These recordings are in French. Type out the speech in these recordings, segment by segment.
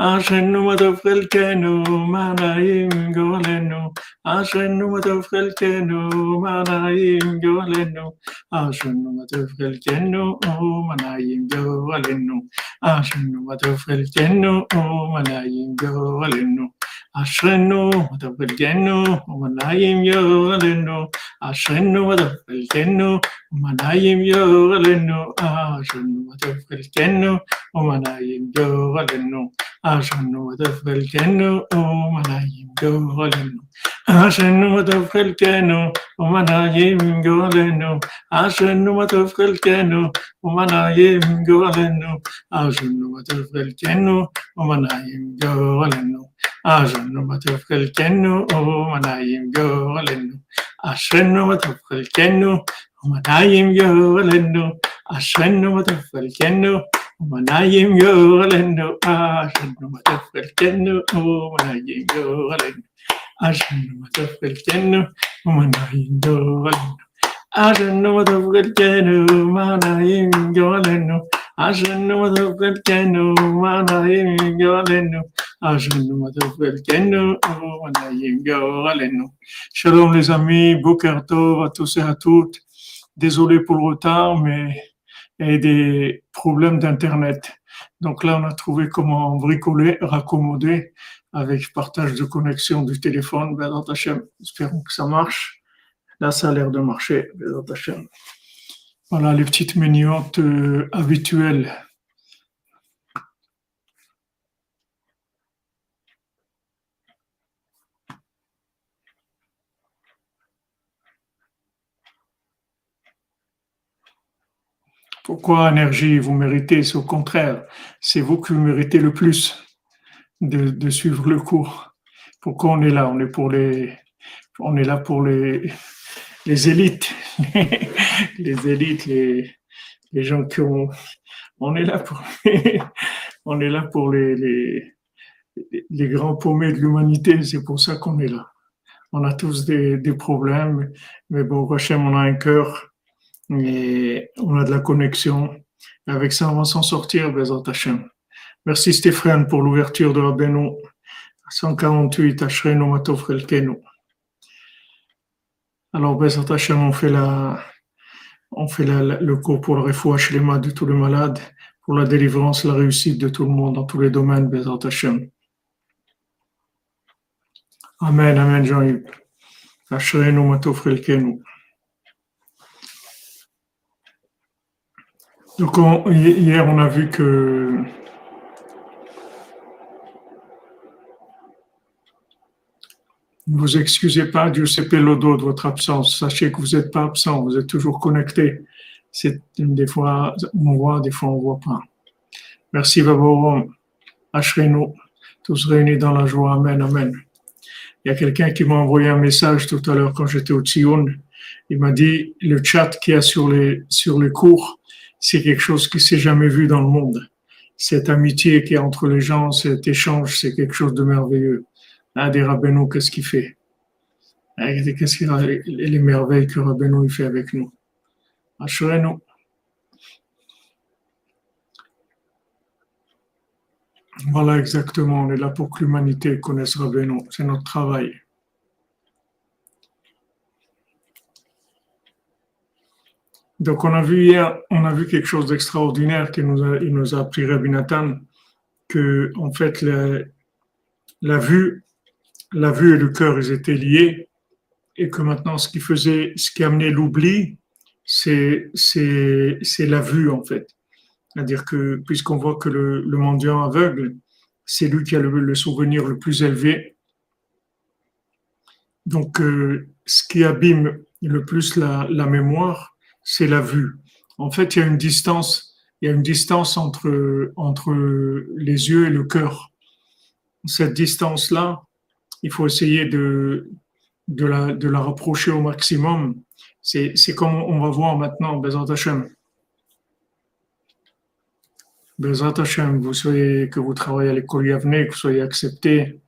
Ashenu matov chelkenu manayim golenu. Ashenu matov chelkenu manayim golenu. Ashenu matov chelkenu manayim golenu. Ashenu matov chelkenu manayim golenu. אשרנו ותפלגנו ומנעים יאור עלינו, אשרנו ותפלגנו ומנעים יאור עלינו, אשרנו ותפלגנו ומנעים יאור עלינו, אשרנו ותפלגנו ומנעים יאור עלינו. Ashenou matofelkeno, Omana yim go alendo. Ashenou matofelkeno, Omana yim go alendo. Ashenou matofelkeno, Omana yim go alendo. Ashenou matofelkeno, Omana yim go alendo. Ashenou matofelkeno, à genoux africaine, mandaïndo, à genoux à. Shalom les amis, à tous et à toutes. Désolé pour le retard, mais et des problèmes d'Internet. Donc là, on a trouvé comment bricoler, raccommoder avec partage de connexion du téléphone. Hashem, espérons que ça marche. Là, ça a l'air de marcher. Hashem. Voilà les petites miniotes euh, habituelles. Pourquoi énergie vous méritez C'est au contraire, c'est vous qui méritez le plus de, de suivre le cours. Pourquoi on est là? On est pour les, on est là pour les, les élites, les élites, les, les gens qui ont, on est là pour, les, on est là pour les, les, les grands paumés de l'humanité. C'est pour ça qu'on est là. On a tous des, des problèmes, mais bon, Hachem, on a un cœur et on a de la connexion. Avec ça, on va s'en sortir, Bezat Hashem. Merci Stéphane pour l'ouverture de la Beno. 148, Ashrenu. Alors, Bezat Hashem, on fait, la, on fait le cours pour le refouach de tous les malades, pour la délivrance, la réussite de tout le monde dans tous les domaines, Bezat Hashem. Amen, Amen, Jean-Yves. Ashrenu Matov Chelkenu. Donc, on, hier, on a vu que ne vous excusez pas, Dieu sait l'odo de votre absence. Sachez que vous n'êtes pas absent, vous êtes toujours connecté. C'est des fois on voit, des fois on ne voit pas. Merci Vaborom, Ashrenu, tous réunis dans la joie. Amen, Amen. Il y a quelqu'un qui m'a envoyé un message tout à l'heure quand j'étais au Tzion. Il m'a dit le chat qu'il y a sur les, sur les cours, c'est quelque chose qui s'est jamais vu dans le monde. Cette amitié qui est entre les gens, cet échange, c'est quelque chose de merveilleux. Des Rabbeinu, qu'est-ce qu'il fait? Ah, Qu'est-ce qu'il les merveilles que Rabbeinu fait avec nous Assurez-nous. Voilà exactement, on est là pour que l'humanité connaisse Rabbeinu, c'est notre travail. Donc, on a vu hier, on a vu quelque chose d'extraordinaire qui nous a, nous a appris Rabbi Nathan, que, en fait, la, vue, la vue et le cœur, ils étaient liés, et que maintenant, ce qui faisait, ce qui amenait l'oubli, c'est, la vue, en fait. C'est-à-dire que, puisqu'on voit que le, le mendiant aveugle, c'est lui qui a le, le, souvenir le plus élevé. Donc, euh, ce qui abîme le plus la, la mémoire, c'est la vue. En fait, il y a une distance, il y a une distance entre, entre les yeux et le cœur. Cette distance-là, il faut essayer de, la, de la rapprocher au maximum. C'est comme on va voir maintenant, Bezat Hashem. Bezat Hashem, vous soyez, que vous travaillez à l'école Yavne, que vous soyez accepté.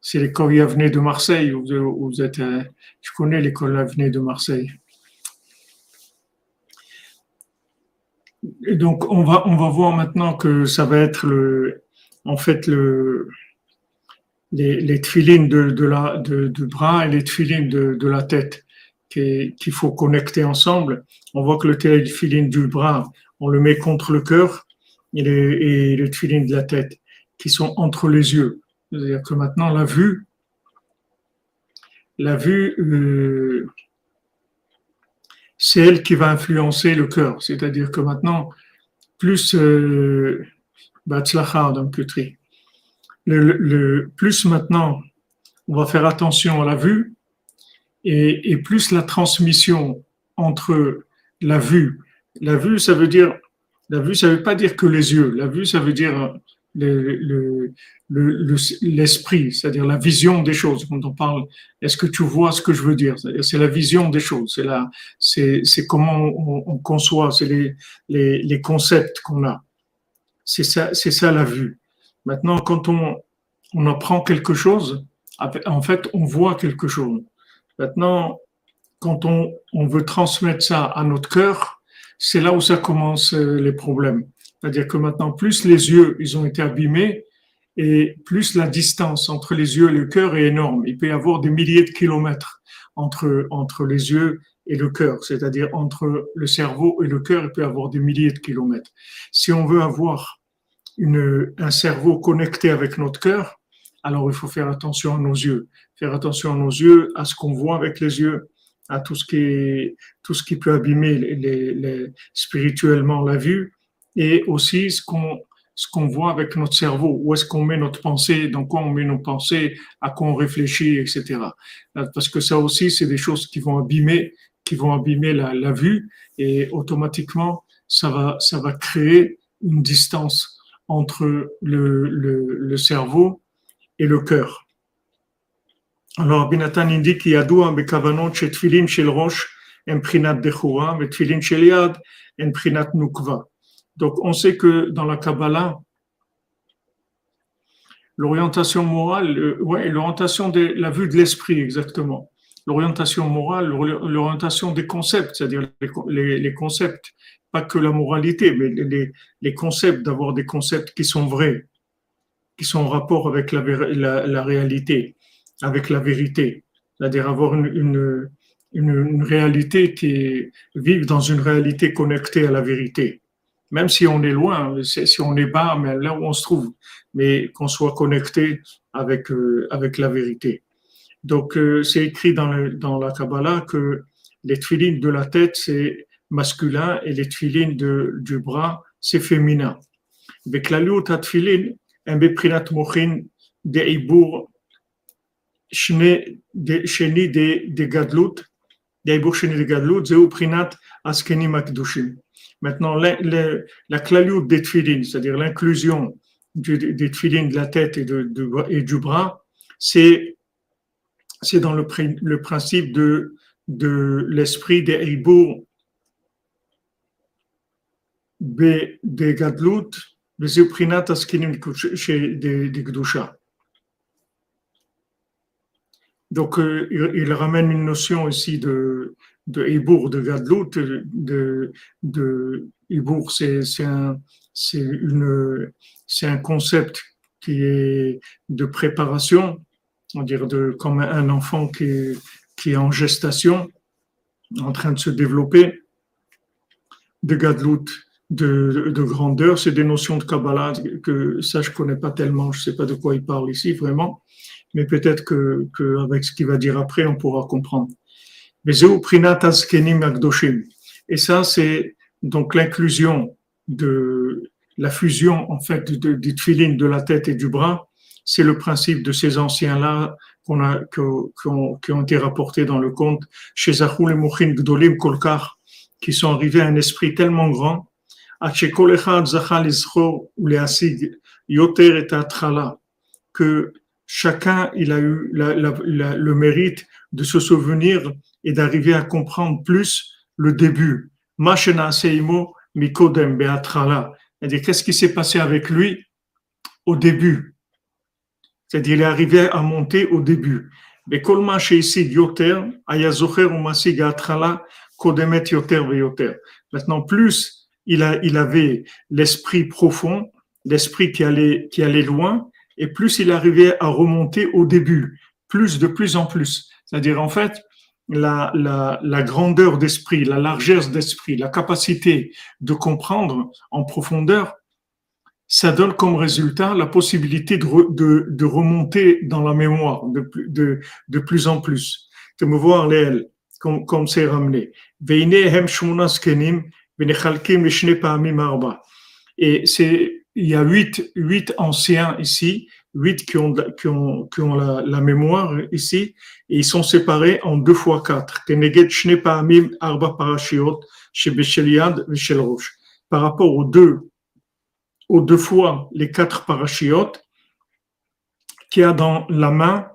C'est l'école Yavne de Marseille, vous, êtes, euh, je connais l'école Yavne de Marseille. Donc, on va, on va voir maintenant que ça va être le, en fait, le, les, les de, la, du bras et les tefilines de, la tête qu'il faut connecter ensemble. On voit que le tefilin du bras, on le met contre le cœur et les, et de la tête qui sont entre les yeux. C'est-à-dire que maintenant, la vue, la vue, euh, c'est elle qui va influencer le cœur. C'est-à-dire que maintenant, plus euh, le, le, plus maintenant on va faire attention à la vue et, et, plus la transmission entre la vue. La vue, ça veut dire, la vue, ça veut pas dire que les yeux. La vue, ça veut dire le, l'esprit, c'est-à-dire la vision des choses. Quand on parle, est-ce que tu vois ce que je veux dire? C'est la vision des choses, c'est la, c'est comment on, on conçoit, c'est les, les, les concepts qu'on a. C'est ça, c'est ça la vue. Maintenant, quand on, on apprend quelque chose, en fait, on voit quelque chose. Maintenant, quand on, on veut transmettre ça à notre cœur, c'est là où ça commence euh, les problèmes. C'est-à-dire que maintenant, plus les yeux, ils ont été abîmés, et plus la distance entre les yeux et le cœur est énorme. Il peut y avoir des milliers de kilomètres entre, entre les yeux et le cœur, c'est-à-dire entre le cerveau et le cœur, il peut y avoir des milliers de kilomètres. Si on veut avoir une, un cerveau connecté avec notre cœur, alors il faut faire attention à nos yeux, faire attention à nos yeux, à ce qu'on voit avec les yeux, à tout ce qui, tout ce qui peut abîmer les, les, spirituellement la vue, et aussi ce qu'on ce qu'on voit avec notre cerveau, où est-ce qu'on met notre pensée, dans quoi on met nos pensées, à quoi on réfléchit, etc. Parce que ça aussi, c'est des choses qui vont abîmer, qui vont abîmer la, la, vue, et automatiquement, ça va, ça va créer une distance entre le, le, le cerveau et le cœur. Alors, Binatan indique qu'il y a deux bekavanot chez tfilin shel roche, en prinat bechura, mais tfilin shel yad, en prinat nukva. Donc, on sait que dans la Kabbalah, l'orientation morale, euh, ouais, l'orientation de la vue de l'esprit, exactement. L'orientation morale, l'orientation des concepts, c'est-à-dire les, les, concepts, pas que la moralité, mais les, concepts, d'avoir des concepts qui sont vrais, qui sont en rapport avec la, la, réalité, avec la vérité. C'est-à-dire avoir une, une, réalité qui est, vivre dans une réalité connectée à la vérité même si on est loin, si on est bas, mais là où on se trouve, mais qu'on soit connecté avec, euh, avec la vérité. Donc, euh, c'est écrit dans, la Kabbalah que les tfilines de la tête, c'est masculin et les tfilines de, du bras, c'est féminin. Avec la lutte à tfilin, un beprinat mochin de ibour sheni de, de gadlut, de ibour sheni de gadlut, zeu prinat askeni makdushim. Maintenant, la, la, la des tfilines, c'est-à-dire l'inclusion des tfilines de la tête et, de, et du bras, c'est c'est dans le, le, principe de, de l'esprit des Eibour, Gadlut, des Uprinat Askinim des Gdusha. Donc, il, ramène une notion ici de, de Ibour, de Gadlout, de, de c'est un, un concept qui est de préparation, on dirait de, comme un enfant qui qui est en gestation, en train de se développer, de Gadlout, de, de, grandeur, c'est des notions de Kabbalah que ça je connais pas tellement, je sais pas de quoi il parle ici vraiment, mais peut-être que, que avec ce qu'il va dire après, on pourra comprendre. Et ça, c'est donc l'inclusion de la fusion, en fait, du de, de, la tête et du bras. C'est le principe de ces anciens-là qu'on a, qui ont, été rapportés dans le conte chez Zahul et Mouchin Gdolim Kolkar, qui sont arrivés à un esprit tellement grand, que chacun a eu le mérite de se souvenir et d'arriver à comprendre plus le début. C'est-à-dire, qu'est-ce qui s'est passé avec lui au début? C'est-à-dire, il est arrivé à monter au début. Maintenant, plus il, a, il avait l'esprit profond, l'esprit qui allait, qui allait loin, et plus il arrivait à remonter au début, plus de plus en plus. C'est-à-dire, en fait, la, la, la grandeur d'esprit, la largesse d'esprit, la capacité de comprendre en profondeur, ça donne comme résultat la possibilité de, de, de remonter dans la mémoire de, de, de plus en plus, de me voir les comme, comme c'est ramené. Et il y a huit, huit anciens ici huit qui ont, qui ont, qui ont la, la, mémoire ici, et ils sont séparés en deux fois quatre. Par rapport aux deux, aux deux fois les quatre parachiotes qu'il y a dans la main,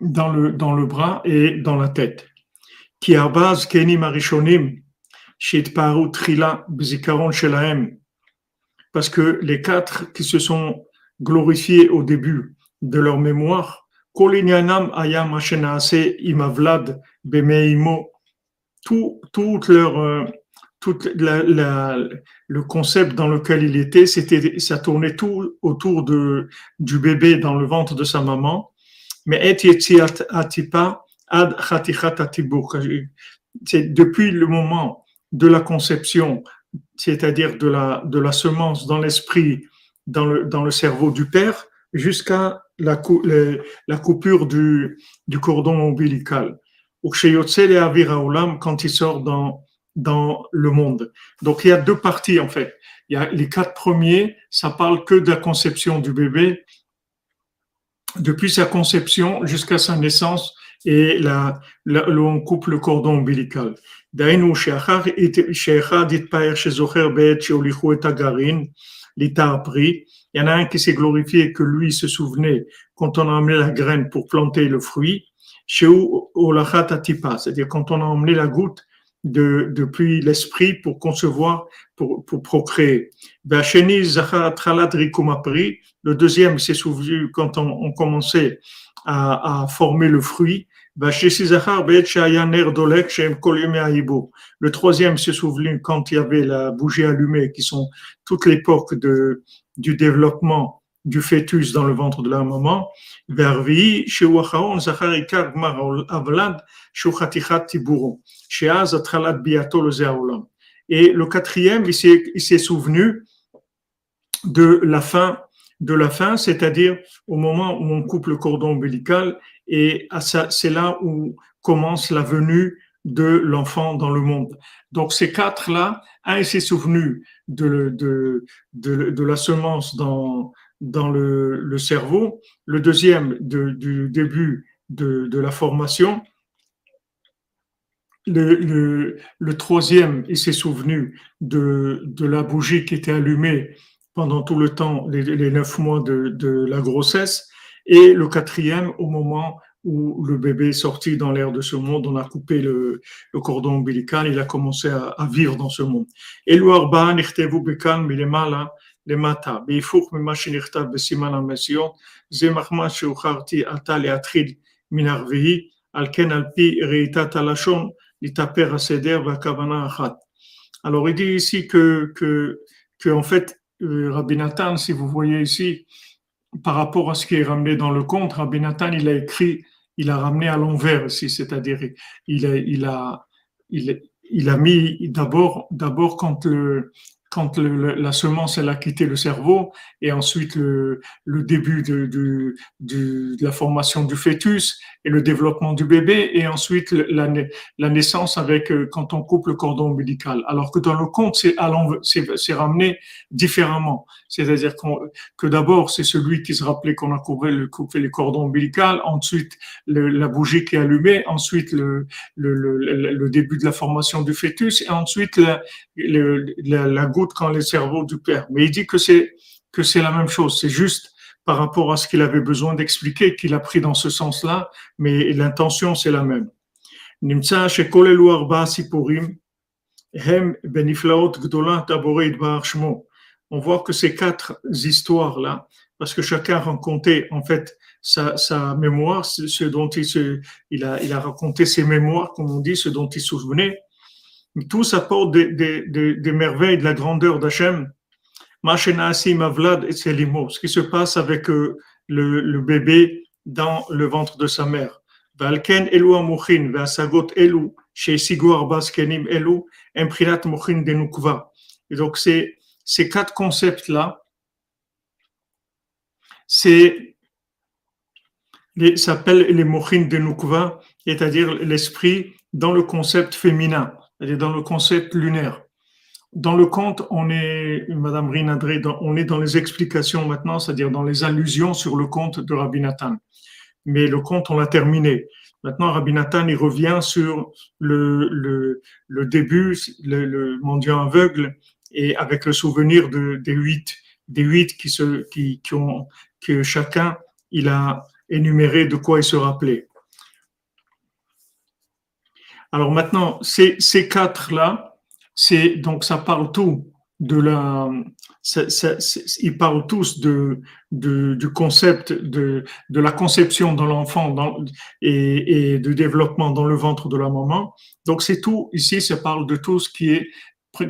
dans le, dans le bras et dans la tête. Qui base kenim arishonim, paru trila bzikaron shelahem. Parce que les quatre qui se sont glorifiés au début de leur mémoire. Tout, tout leur, euh, tout la, le concept dans lequel il était, c'était, ça tournait tout autour de, du bébé dans le ventre de sa maman. Mais c'est depuis le moment de la conception, c'est-à-dire de la, de la semence dans l'esprit dans le, dans le cerveau du père jusqu'à la, la coupure du, du cordon ombilical. Quand il sort dans, dans le monde. Donc il y a deux parties en fait. Il y a les quatre premiers, ça parle que de la conception du bébé, depuis sa conception jusqu'à sa naissance et la, la, on coupe le cordon ombilical. l'État a pris. Il y en a un qui s'est glorifié que lui se souvenait quand on a emmené la graine pour planter le fruit. Chez c'est-à-dire quand on a emmené la goutte de, depuis l'esprit pour concevoir, pour, pour procréer. Le deuxième s'est souvenu quand on, on commençait à, à, former le fruit. Le troisième s'est souvenu quand il y avait la bougie allumée, qui sont toute l'époque de, du développement du fœtus dans le ventre de la maman. Et le quatrième, il s'est souvenu de la fin, de la fin, c'est-à-dire au moment où on coupe le cordon ombilical et c'est là où commence la venue de l'enfant dans le monde. Donc ces quatre-là, un s'est souvenu de, de, de, de, la semence dans, dans le, le cerveau, le deuxième de, du début de, de la formation, le, le, le, troisième, il s'est souvenu de, de, la bougie qui était allumée pendant tout le temps, les, les neuf mois de, de, la grossesse. Et le quatrième, au moment où le bébé est sorti dans l'air de ce monde, on a coupé le, le cordon ombilical, il a commencé à, à, vivre dans ce monde. Alors il dit ici que, que, que en fait, euh, Rabbi Nathan, si vous voyez ici, par rapport à ce qui est ramené dans le compte, Rabbi Nathan, il a écrit, il a ramené à l'envers ici, c'est-à-dire il a, il a, il, il a mis d'abord, d'abord quand le, quand le, la semence elle a quitté le cerveau et ensuite le, le début de, de, de, la formation du fœtus et le développement du bébé et ensuite la, la naissance avec euh, quand on coupe le cordon ombilical. Alors que dans le conte c'est ramené différemment. C'est-à-dire que d'abord c'est celui qui se rappelait qu'on a coupé le, coupé les cordons ombilical, ensuite le, la bougie qui est allumée, ensuite le, le, le, début de la formation du fœtus et ensuite la, la, la goutte quand les cerveaux du père. Mais il dit que c'est que c'est la même chose. C'est juste par rapport à ce qu'il avait besoin d'expliquer, qu'il a pris dans ce sens-là, mais l'intention, c'est la même. נמצא שכל אלו ארבעה סיפורים הם בנפלאות גדולת הבורא יתברך שמו. On voit que ces quatre histoires-là, parce que chacun racontait en fait sa, sa mémoire, ce dont il, se, il, a, il a raconté ses mémoires, comme on dit, ce dont il se souvenait. Tous apportent des, des, des, des merveilles de la grandeur d'Hachem. Ce qui se passe avec le, le bébé dans le ventre de sa mère. Valken elu amochin, ve'asagot elu, sheisigu arba skenim elu, imprinat mochin denukva. Et donc, c'est, ces quatre concepts-là, c'est s'appelle les mochin de Nukva, c'est-à-dire l'esprit dans le concept féminin, c'est-à-dire dans le concept lunaire. Dans le conte, on est, Madame Rinadré, on est dans les explications maintenant, c'est-à-dire dans les allusions sur le conte de Rabbi Nathan. Mais le conte, on l'a terminé. Maintenant, Rabbi Nathan, il revient sur le, début, le mendiant aveugle, et avec le souvenir de, des huit, des huit qui se, qui, qui ont, que chacun, il a énuméré de quoi il se rappelait. Alors maintenant, ces, ces quatre-là, c'est donc ça parle tout de la, ils parlent tous de, du concept de, de la conception de l'enfant et, et du développement dans le ventre de la maman. Donc c'est tout ici, ça parle de tout ce qui est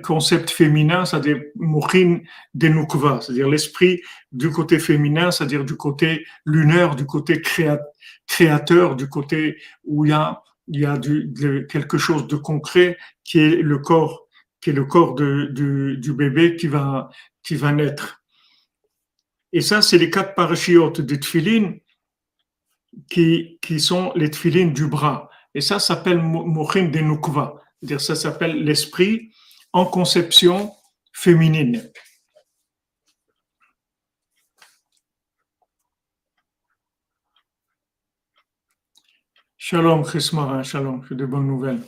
concept féminin, c'est-à-dire Mourin Denukva, c'est-à-dire l'esprit du côté féminin, c'est-à-dire du côté lunaire, du côté créateur, du côté où il y a, il y a quelque chose de concret qui est le corps, qui est le corps de, du, bébé qui va, qui va naître. Et ça, c'est les quatre parachiotes de tfilin qui, qui sont les tfilin du bras. Et ça s'appelle Mourin Denukva, c'est-à-dire ça s'appelle l'esprit en conception féminine. Shalom, Chrismara, shalom, c'est de bonnes nouvelles.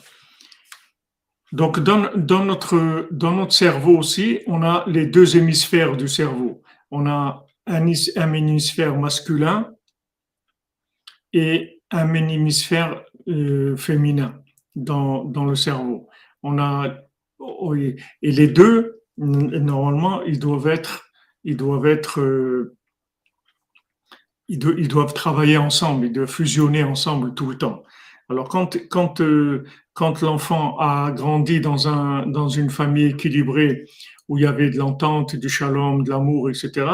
Donc, dans, notre, dans notre cerveau aussi, on a les deux hémisphères du cerveau. On a un, un hémisphère masculin et un hémisphère euh, féminin dans, dans le cerveau. On a. Et les deux, normalement, ils doivent être, ils doivent être, euh, ils, doivent travailler ensemble, ils doivent fusionner ensemble tout le temps. Alors quand quand euh, quand l'enfant a grandi dans un dans une famille équilibrée où il y avait de l'entente, du shalom, de l'amour, etc.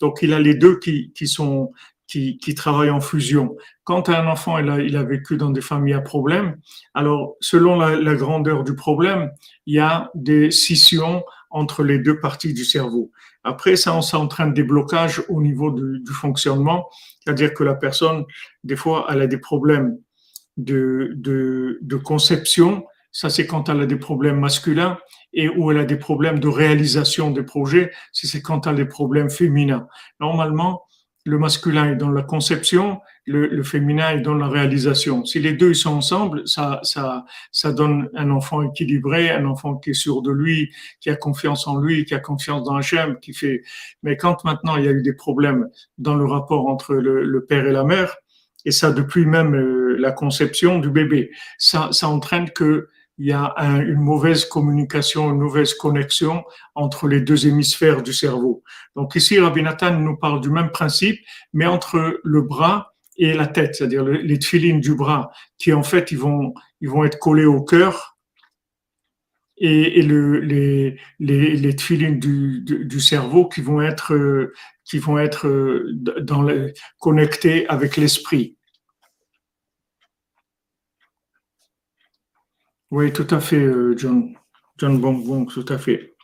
Donc il a les deux qui qui sont qui, qui travaillent en fusion. Quand un enfant il a, il a vécu dans des familles à problème, alors selon la, la, grandeur du problème, il y a des scissions entre les deux parties du cerveau. Après, ça, on s'entraîne des blocages au niveau du, du fonctionnement, c'est-à-dire que la personne, des fois, elle a des problèmes de, de, de conception. Ça, c'est quand elle a des problèmes masculins et où elle a des problèmes de réalisation des projets. C'est quand elle a des problèmes féminins. Normalement, le masculin est dans la conception, le, le, féminin est dans la réalisation. Si les deux sont ensemble, ça, ça, ça donne un enfant équilibré, un enfant qui est sûr de lui, qui a confiance en lui, qui a confiance dans Hachem, qui fait. Mais quand maintenant il y a eu des problèmes dans le rapport entre le, le père et la mère, et ça depuis même euh, la conception du bébé, ça, ça entraîne que il y a un, une mauvaise communication, une mauvaise connexion entre les deux hémisphères du cerveau. Donc ici, Rabbi Nathan nous parle du même principe, mais entre le bras et la tête, c'est-à-dire les tefilines du bras, qui en fait, ils vont, ils vont être collés au cœur, et, et le, les, les, les du, du, cerveau qui vont être, qui vont être le, connectés avec l'esprit. Oui, tout à fait, euh, John. John Bonbon, tout à fait.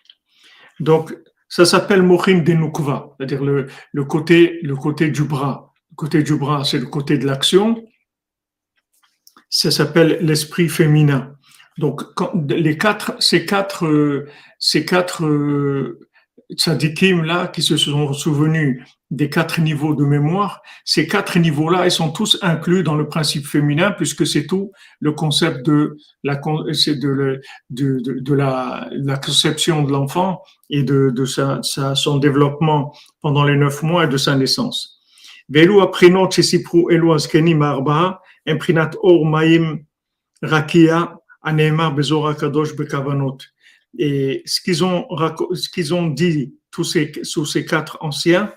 Donc, ça s'appelle Mochin Denukva, c'est-à-dire le, le, côté, le côté du bras. Le côté du bras, c'est le côté de l'action. Ça s'appelle l'esprit féminin. Donc, quand, les quatre, ces quatre, euh, ces quatre euh, tzadikim là qui se sont souvenus des quatre niveaux de mémoire, ces quatre niveaux-là, ils sont tous inclus dans le principe féminin puisque c'est tout le concept de la, de, de, de, la, conception de l'enfant et de, de sa, sa, son développement pendant les neuf mois et de sa naissance. Velu aprinot elu azkenim arba, imprinat or maim rakia, bezora kadosh bekavanot. Et ce qu'ils ont, ce qu'ils ont dit tous ces, sous ces quatre anciens,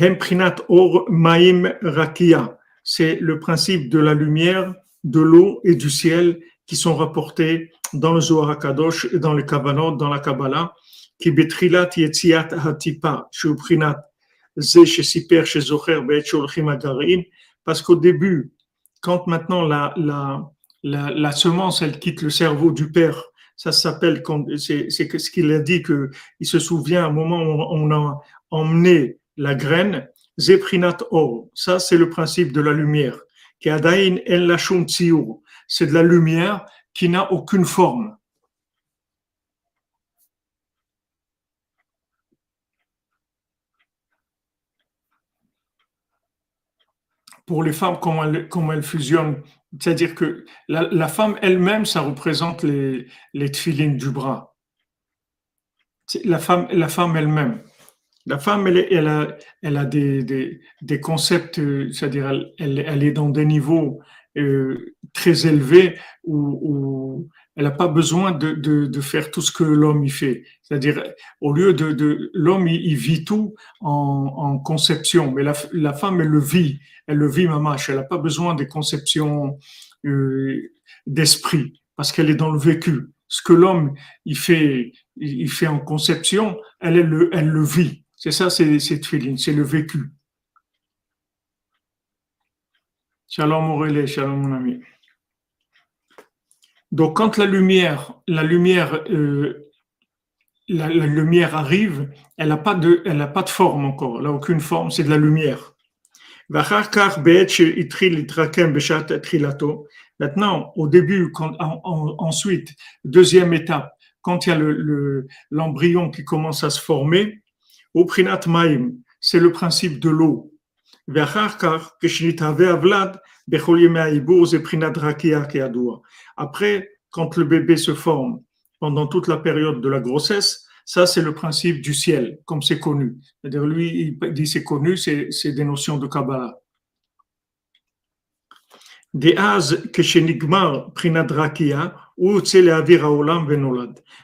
Hem prinat or maim rakia, c'est le principe de la lumière, de l'eau et du ciel qui sont rapportés dans le Zohar HaKadosh et dans les Kavanot, dans la Kabbalah, qui betrilat yetziat hatipa, shuprinat ze shesiper shezocher be'et sholchim agarin, parce qu'au début, quand maintenant la, la, la, la, semence, elle quitte le cerveau du père, ça s'appelle, c'est ce qu'il a dit, qu'il se souvient au moment où on a emmené la graine, zeprinat or, ça c'est le principe de la lumière, c'est de la lumière qui n'a aucune forme. Pour les femmes, comment elles fusionnent, c'est-à-dire que la, femme elle-même, ça représente les, les du bras. La femme, la femme elle-même. La femme, elle, elle a, elle a des, des, des concepts, c'est-à-dire elle, elle, est dans des niveaux euh, très élevés où elle n'a pas besoin de, de, faire tout ce que l'homme y fait. C'est-à-dire, au lieu de, de l'homme, il, vit tout en, conception, mais la, la, femme, elle le vit, elle le vit mamache. Elle n'a pas besoin des conceptions euh, d'esprit parce qu'elle est dans le vécu. Ce que l'homme il fait, il fait en conception, elle, elle, le, elle le vit. C'est ça, c'est c'est le vécu. Shalom Aurélie, shalom mon ami. Donc quand la lumière, la lumière, euh, la, lumière arrive, elle n'a pas de, pas de forme encore. Elle n'a aucune forme, c'est de la lumière. Maintenant, au début, ensuite, deuxième étape, quand il y a l'embryon le, qui commence à se former, au prinat c'est le principe de l'eau. Après, quand le bébé se forme pendant toute la période de la grossesse, ça c'est le principe du ciel, comme c'est connu. C'est-à-dire lui, il dit c'est connu, c'est des notions de Kabbalah.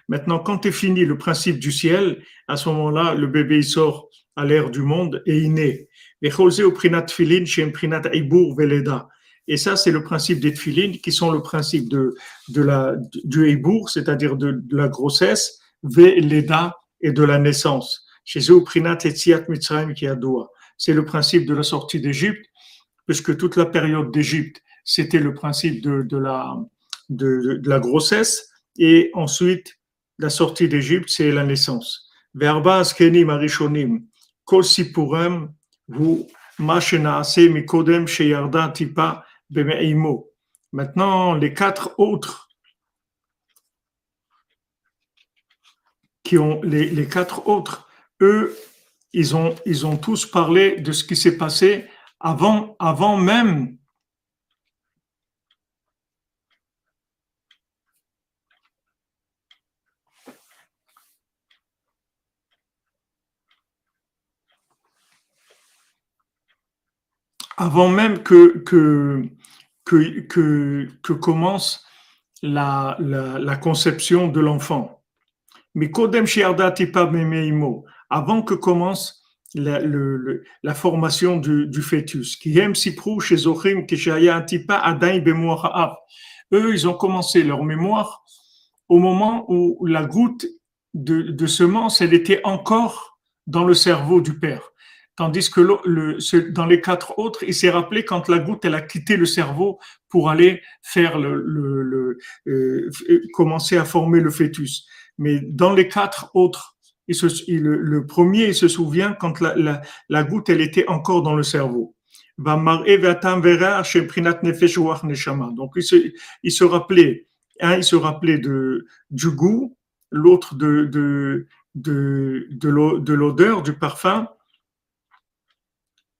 Maintenant, quand est fini le principe du ciel, à ce moment-là, le bébé sort à l'air du monde et il naît. Et ça, c'est le principe des tfilines qui sont le principe de, de la, du eibour, c'est-à-dire de, de, la grossesse, veleda et de la naissance. Chez prinat C'est le principe de la sortie d'Égypte, puisque toute la période d'Égypte, c'était le principe de, de la, de, de, la grossesse, et ensuite, la sortie d'Égypte, c'est la naissance. Verba arishonim, kol sipurem, vous, mikodem sheyarda tipa Maintenant, les quatre autres qui ont quatre autres, eux, ils ont, ils ont tous parlé de ce qui s'est passé avant, avant même avant même que, que, que, que, que commence la, la, la, conception de l'enfant. Mais Kodem avant que commence la, le, la formation du, du fœtus, eux, ils ont commencé leur mémoire au moment où la goutte de, de semence, elle était encore dans le cerveau du père. Tandis que le, dans les quatre autres, il s'est rappelé quand la goutte elle a quitté le cerveau pour aller faire le, le, euh, commencer à former le fœtus. Mais dans les quatre autres, il se, le premier il se souvient quand la, la, la, goutte elle était encore dans le cerveau. Donc il se, il se rappelait, un il se rappelait de du goût, l'autre de de de de l'odeur, du parfum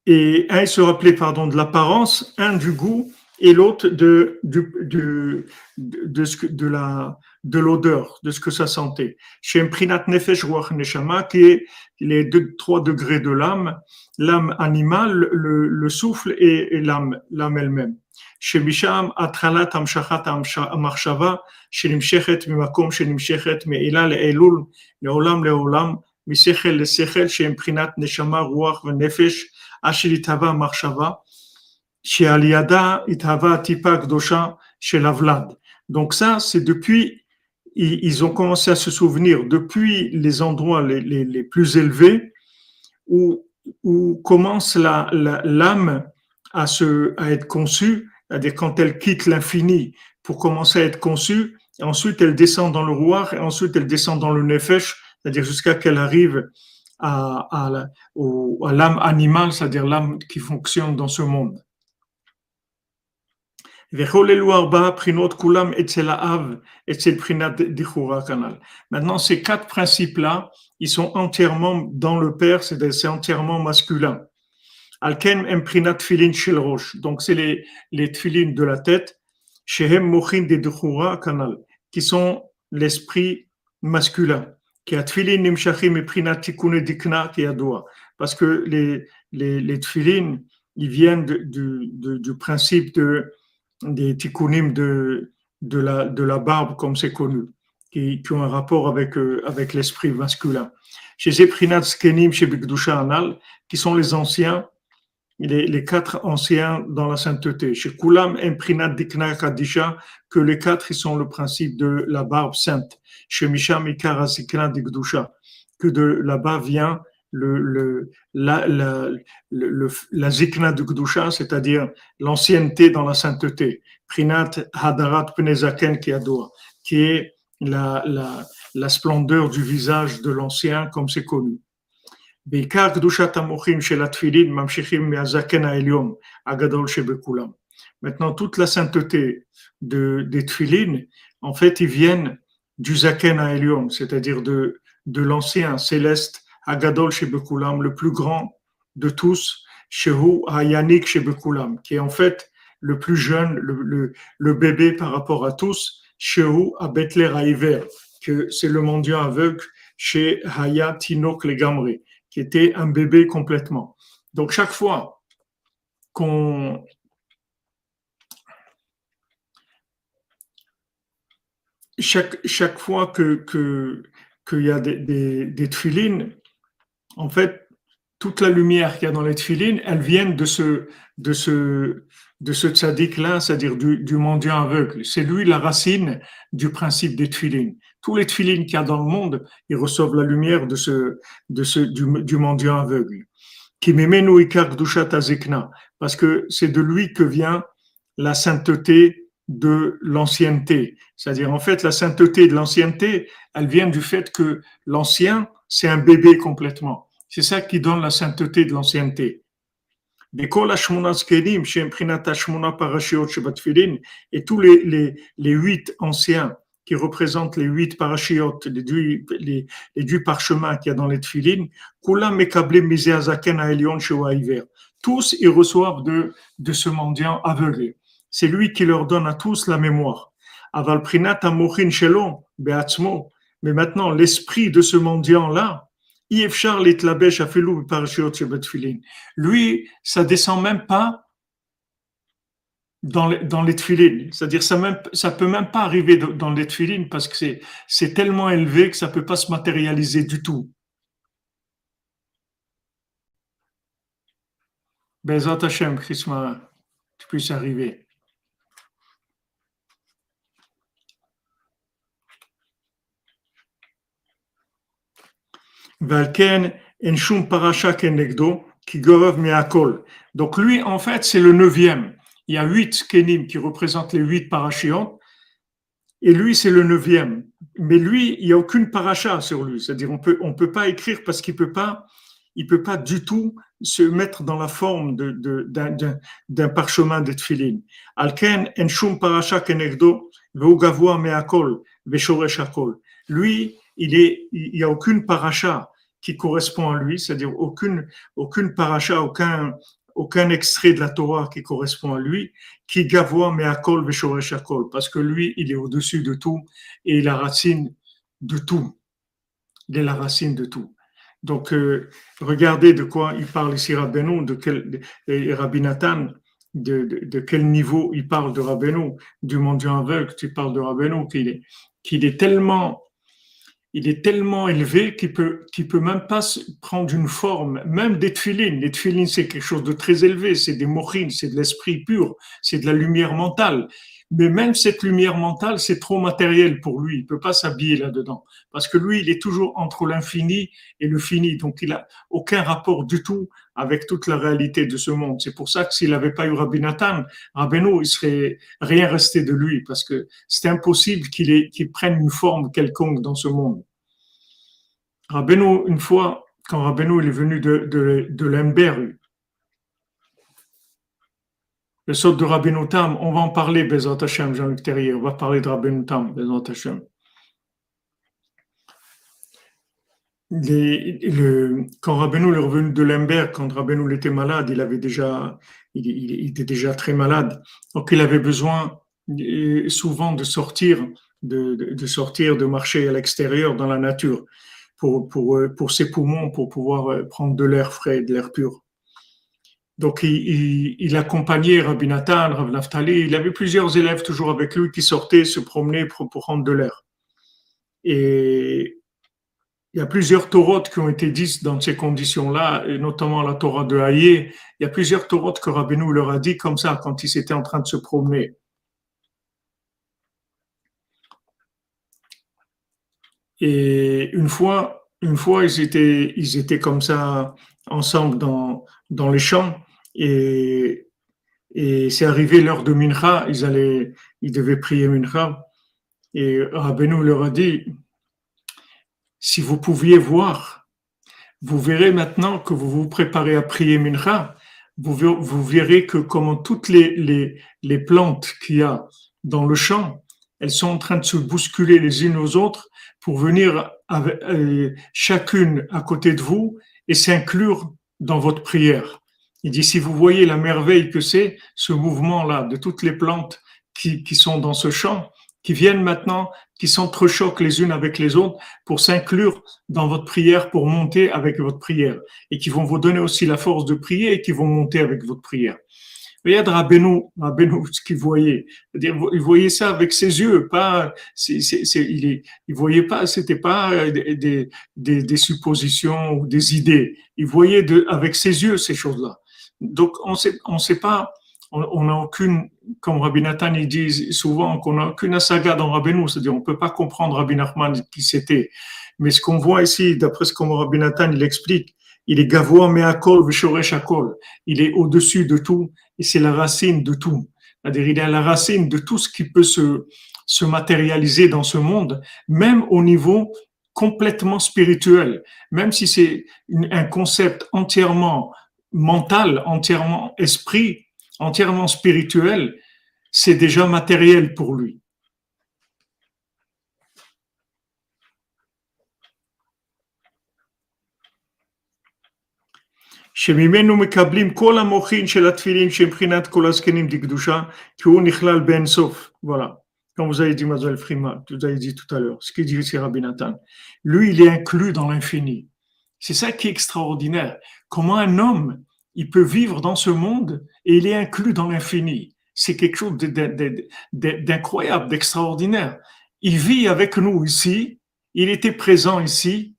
et un, se rappelait pardon, de l'apparence, un du goût et l'autre de, de, de, ce de, la, de l'odeur, de ce que ça sentait. Chez Mprinat Nefesh Ruach Neshama, qui est les deux, trois degrés de l'âme, l'âme animale, le, le souffle et, et l'âme, l'âme elle-même. Chez Bisham, Atralat Amshachat Amachshava, chez Nimshechet Mimakom, chez Nimshechet Me'ila Le'elul, Le'olam Le'olam, Misechel Le'sechel, chez Mprinat Neshama Ruach Nefesh, Ashilitava Marshava, chez Aliada, Itava Dosha, chez Lavlad. Donc ça, c'est depuis, ils ont commencé à se souvenir, depuis les endroits les, plus élevés, où, où commence l'âme la, l'âme à, se, à être conçue, c'est-à-dire quand elle quitte l'infini pour commencer à être conçue, ensuite elle descend dans le roi, et ensuite elle descend dans le nefesh, c'est-à-dire jusqu'à qu'elle arrive à, à, l'âme animale, c'est-à-dire l'âme qui fonctionne dans ce monde. Maintenant, ces quatre principes-là, ils sont entièrement dans le Père, c'est entièrement masculin. Donc, c'est les, les tfilin de la tête. Shehem mochin de kanal. Qui sont l'esprit masculin. Parce que les, les, les tfilin, ils viennent du, du, du principe de, des tikkunim de, de, la, de la barbe, comme c'est connu, qui, qui, ont un rapport avec, euh, avec l'esprit masculin. Chez Zeprinat Skenim, chez Bikdusha Anal, qui sont les anciens, les, les, quatre anciens dans la sainteté. Chez Kulam, Imprinat Dikna Kadisha, que les quatre, ils sont le principe de la barbe sainte. Chez Misham Ikara Zikna Dikdusha, que de là-bas vient le, le, la, la, le, la zikna de Gdusha, c'est-à-dire l'ancienneté dans la sainteté. Prinat Hadarat Penezaken Kiadoa, qui est la, la, la splendeur du visage de l'ancien, comme c'est connu. בעיקר קדושת המוחים של התפילין ממשיכים מהזקן העליון הגדול שבכולם. Maintenant, toute la sainteté de, des tfilin, en fait, ils viennent du zaken à Elion, c'est-à-dire de, de l'ancien céleste Agadol Shebekulam, le plus grand de tous, Shehu Hayanik Shebekulam, qui est en fait le plus jeune, le, le, le bébé par rapport à tous, Shehu Abetler Haiver, que c'est le mendiant aveugle chez Haya Tinok Legamri, qui était un bébé complètement. Donc chaque fois qu'on chaque, chaque fois que qu'il y a des, des, des en fait, toute la lumière qu'il y a dans les tefilines, elles viennent de ce, de ce, de ce tzaddik-là, c'est-à-dire du, du mendiant aveugle. C'est lui la racine du principe des tefilines. Tous les tefilines qu'il y a dans le monde, ils reçoivent la lumière de ce, de ce, du, du mendiant aveugle. Parce que c'est de lui que vient la sainteté de l'ancienneté. C'est-à-dire, en fait, la sainteté de l'ancienneté, elle vient du fait que l'ancien, c'est un bébé complètement. C'est ça qui donne la sainteté de l'ancienneté. Et tous les, les, les huit anciens qui représentent les huit parachiotes, les huit, les, les parchemins qu'il y a dans les tfilines, tous ils reçoivent de, de ce mendiant aveuglé. C'est lui qui leur donne à tous la mémoire. Mais maintenant, l'esprit de ce mendiant-là, lui, ça descend même pas dans les, dans C'est-à-dire, ça ça peut même pas arriver dans les tefilines parce que c'est, tellement élevé que ça peut pas se matérialiser du tout. Tu puisses arriver. Donc lui, en fait, c'est le neuvième. Il y a huit kenim qui représentent les huit parachiotes, et lui, c'est le neuvième. Mais lui, il n'y a aucune paracha sur lui. C'est-à-dire, on peut, on peut pas écrire parce qu'il peut pas, peut pas du tout se mettre dans la forme de, de, d'un, d'un parchemin de tfilin. Alken parasha kenegdo, ve'ugavua me'akol, akol. Lui, il est, il y a aucune paracha qui correspond à lui, c'est-à-dire aucune, aucune paracha, aucun, aucun extrait de la Torah qui correspond à lui, qui gavoa mais akol veshoresh akol, parce que lui, il est au-dessus de tout et la racine de tout. Il est la racine de tout. Donc, euh, regardez de quoi il parle ici Rabbeinu, de quel, et Rabbi Nathan, de, de, quel niveau il parle de Rabbeinu, du monde aveugle, tu parles de Rabbeinu, qu'il est, qu'il est tellement il est tellement élevé qu'il peut, qu'il peut même pas prendre une forme, même des tfilines. Les tfilines, c'est quelque chose de très élevé, c'est des mochines, c'est de l'esprit pur, c'est de la lumière mentale. Mais même cette lumière mentale, c'est trop matériel pour lui. Il peut pas s'habiller là-dedans. Parce que lui, il est toujours entre l'infini et le fini. Donc, il a aucun rapport du tout avec toute la réalité de ce monde. C'est pour ça que s'il n'avait pas eu Rabbi Nathan, il serait rien resté de lui. Parce que c'est impossible qu'il prenne une forme quelconque dans ce monde. Rabbeinu, une fois, quand Rabbeinu est venu de, de, de le sort de Rabbeinu Tam, on va en parler, Bezat Hashem, Jean-Luc Terrier, on va parler de Rabbeinu Tam, Bezat Hashem. le, quand est revenu de Lemberg, quand Rabbeinu était malade, il avait déjà, il, était déjà très malade. Donc il avait besoin euh, souvent de sortir, de, de, de sortir, de marcher à l'extérieur dans la nature pour, pour, euh, pour ses poumons, pour pouvoir euh, prendre de l'air frais, de l'air pur. Donc, il, accompagnait Rabbi Nathan, Rabbi Naftali. Il avait plusieurs élèves toujours avec lui qui sortaient se promener pour, pour prendre de l'air. Et il y a plusieurs taurotes qui ont été dites dans ces conditions-là, et notamment la Torah de Haïe. Il y a plusieurs taurotes que Rabbeinu leur a dit comme ça quand ils étaient en train de se promener. Et une fois, une fois, ils étaient, ils étaient comme ça ensemble dans, dans les champs. Et, et c'est arrivé l'heure de Mincha, ils allaient, ils devaient prier Mincha. Et Rabbeinu leur a dit, si vous pouviez voir, vous verrez maintenant que vous vous préparez à prier Mincha, vous, vous verrez que comment toutes les, les, les plantes qu'il y a dans le champ, elles sont en train de se bousculer les unes aux autres pour venir euh, chacune à côté de vous et s'inclure dans votre prière. Il dit, si vous voyez la merveille que c'est, ce mouvement-là de toutes les plantes qui, qui sont dans ce champ, qui viennent maintenant, qui s'entrechoquent les unes avec les autres pour s'inclure dans votre prière, pour monter avec votre prière, et qui vont vous donner aussi la force de prier et qui vont monter avec votre prière. Regarde Rabbeinu, Rabbeinu, ce qu'il voyait. Il voyait ça avec ses yeux, pas, c'est, c'est, il, voyait pas, c'était pas des, des, suppositions ou des idées. Il voyait avec ses yeux ces choses-là. Donc, on sait, sait pas, on n'a aucune, comme Rabbi Nathan il dit souvent qu'on n'a aucune saga dans Rabbeinu, c'est-à-dire on peut pas comprendre Rabbi Nachman qui c'était. Mais ce qu'on voit ici, d'après ce que Rabbi Nathan il explique, il est gavoa me'akol v'shoresh akol. Il est au-dessus de tout et c'est la racine de tout. C'est-à-dire il est à la racine de tout ce qui peut se, se matérialiser dans ce monde, même au niveau complètement spirituel, même si c'est un concept entièrement mental, entièrement esprit, entièrement spirituel, c'est déjà matériel pour lui. שממנו מקבלים כל המוחין של התפילין שהם מבחינת כל הזקנים דקדושה, כי הוא נכלל באין סוף. Voilà. Comme vous avez dit, Mademoiselle Frima, vous avez dit tout à l'heure, ce qu'il dit ici Rabbi Nathan. Lui, il est inclus dans l'infini. C'est ça qui est extraordinaire. Comment un homme il peut vivre dans ce monde et il est inclus dans l'infini. C'est quelque chose d'incroyable, d'extraordinaire. Il vit avec nous ici, il était présent ici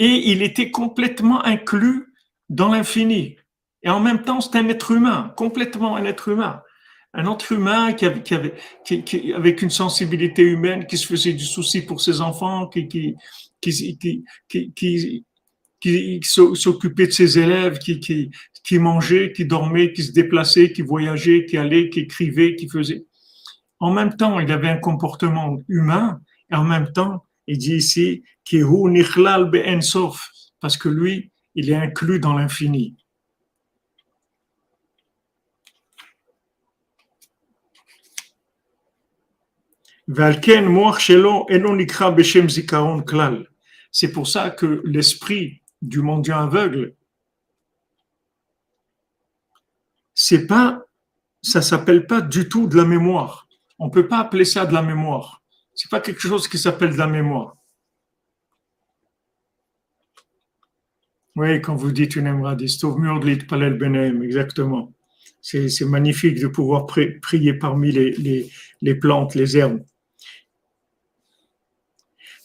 et il était complètement inclus dans l'infini. Et en même temps, c'est un être humain, complètement un être humain. Un être humain qui avait, avec une sensibilité humaine, qui se faisait du souci pour ses enfants, qui, s'occupait de ses élèves, qui, qui, qui mangeait, qui dormait, qui se déplaçait, qui voyageait, qui allait, qui écrivait, qui faisait. En même temps, il avait un comportement humain, et en même temps, il dit ici, parce que lui, il est inclus dans l'infini. C'est pour ça que l'esprit du mendiant aveugle, c'est pas, ça s'appelle pas du tout de la mémoire. On peut pas appeler ça de la mémoire. C'est pas quelque chose qui s'appelle de la mémoire. Oui, quand vous dites une emradis, palel benem, exactement. C'est magnifique de pouvoir prier parmi les, plantes, les herbes.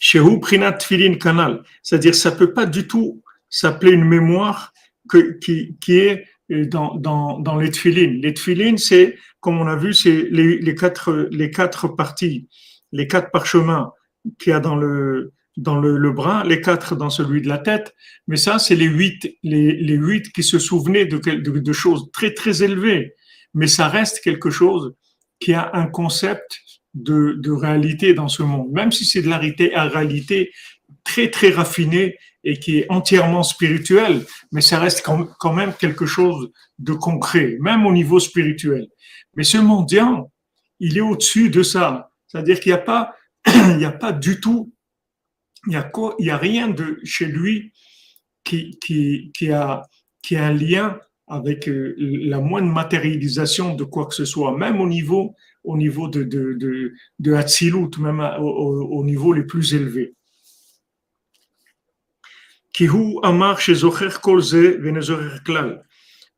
Shehu Prinat Tfilin Kanal, c'est-à-dire ça peut pas du tout s'appeler une mémoire qui, est dans, dans, les tfilines. Les tfilines, c'est, comme on a vu, c'est les, quatre, les quatre parties, les quatre parchemins qu'il y a dans le, dans le, le, bras, les quatre dans celui de la tête. Mais ça, c'est les huit, les, les huit qui se souvenaient de, de, de choses très, très élevées. Mais ça reste quelque chose qui a un concept de, de réalité dans ce monde, même si c'est de la réalité très très raffinée et qui est entièrement spirituelle, mais ça reste quand même quelque chose de concret, même au niveau spirituel. Mais ce mendiant, il est au-dessus de ça, c'est-à-dire qu'il n'y a pas, n'y du tout, il y a rien de chez lui qui a un lien avec euh, la moindre matérialisation de quoi que ce soit, même au niveau au niveau de, de, de, de Hatzilut, même au, au, niveau les plus élevés.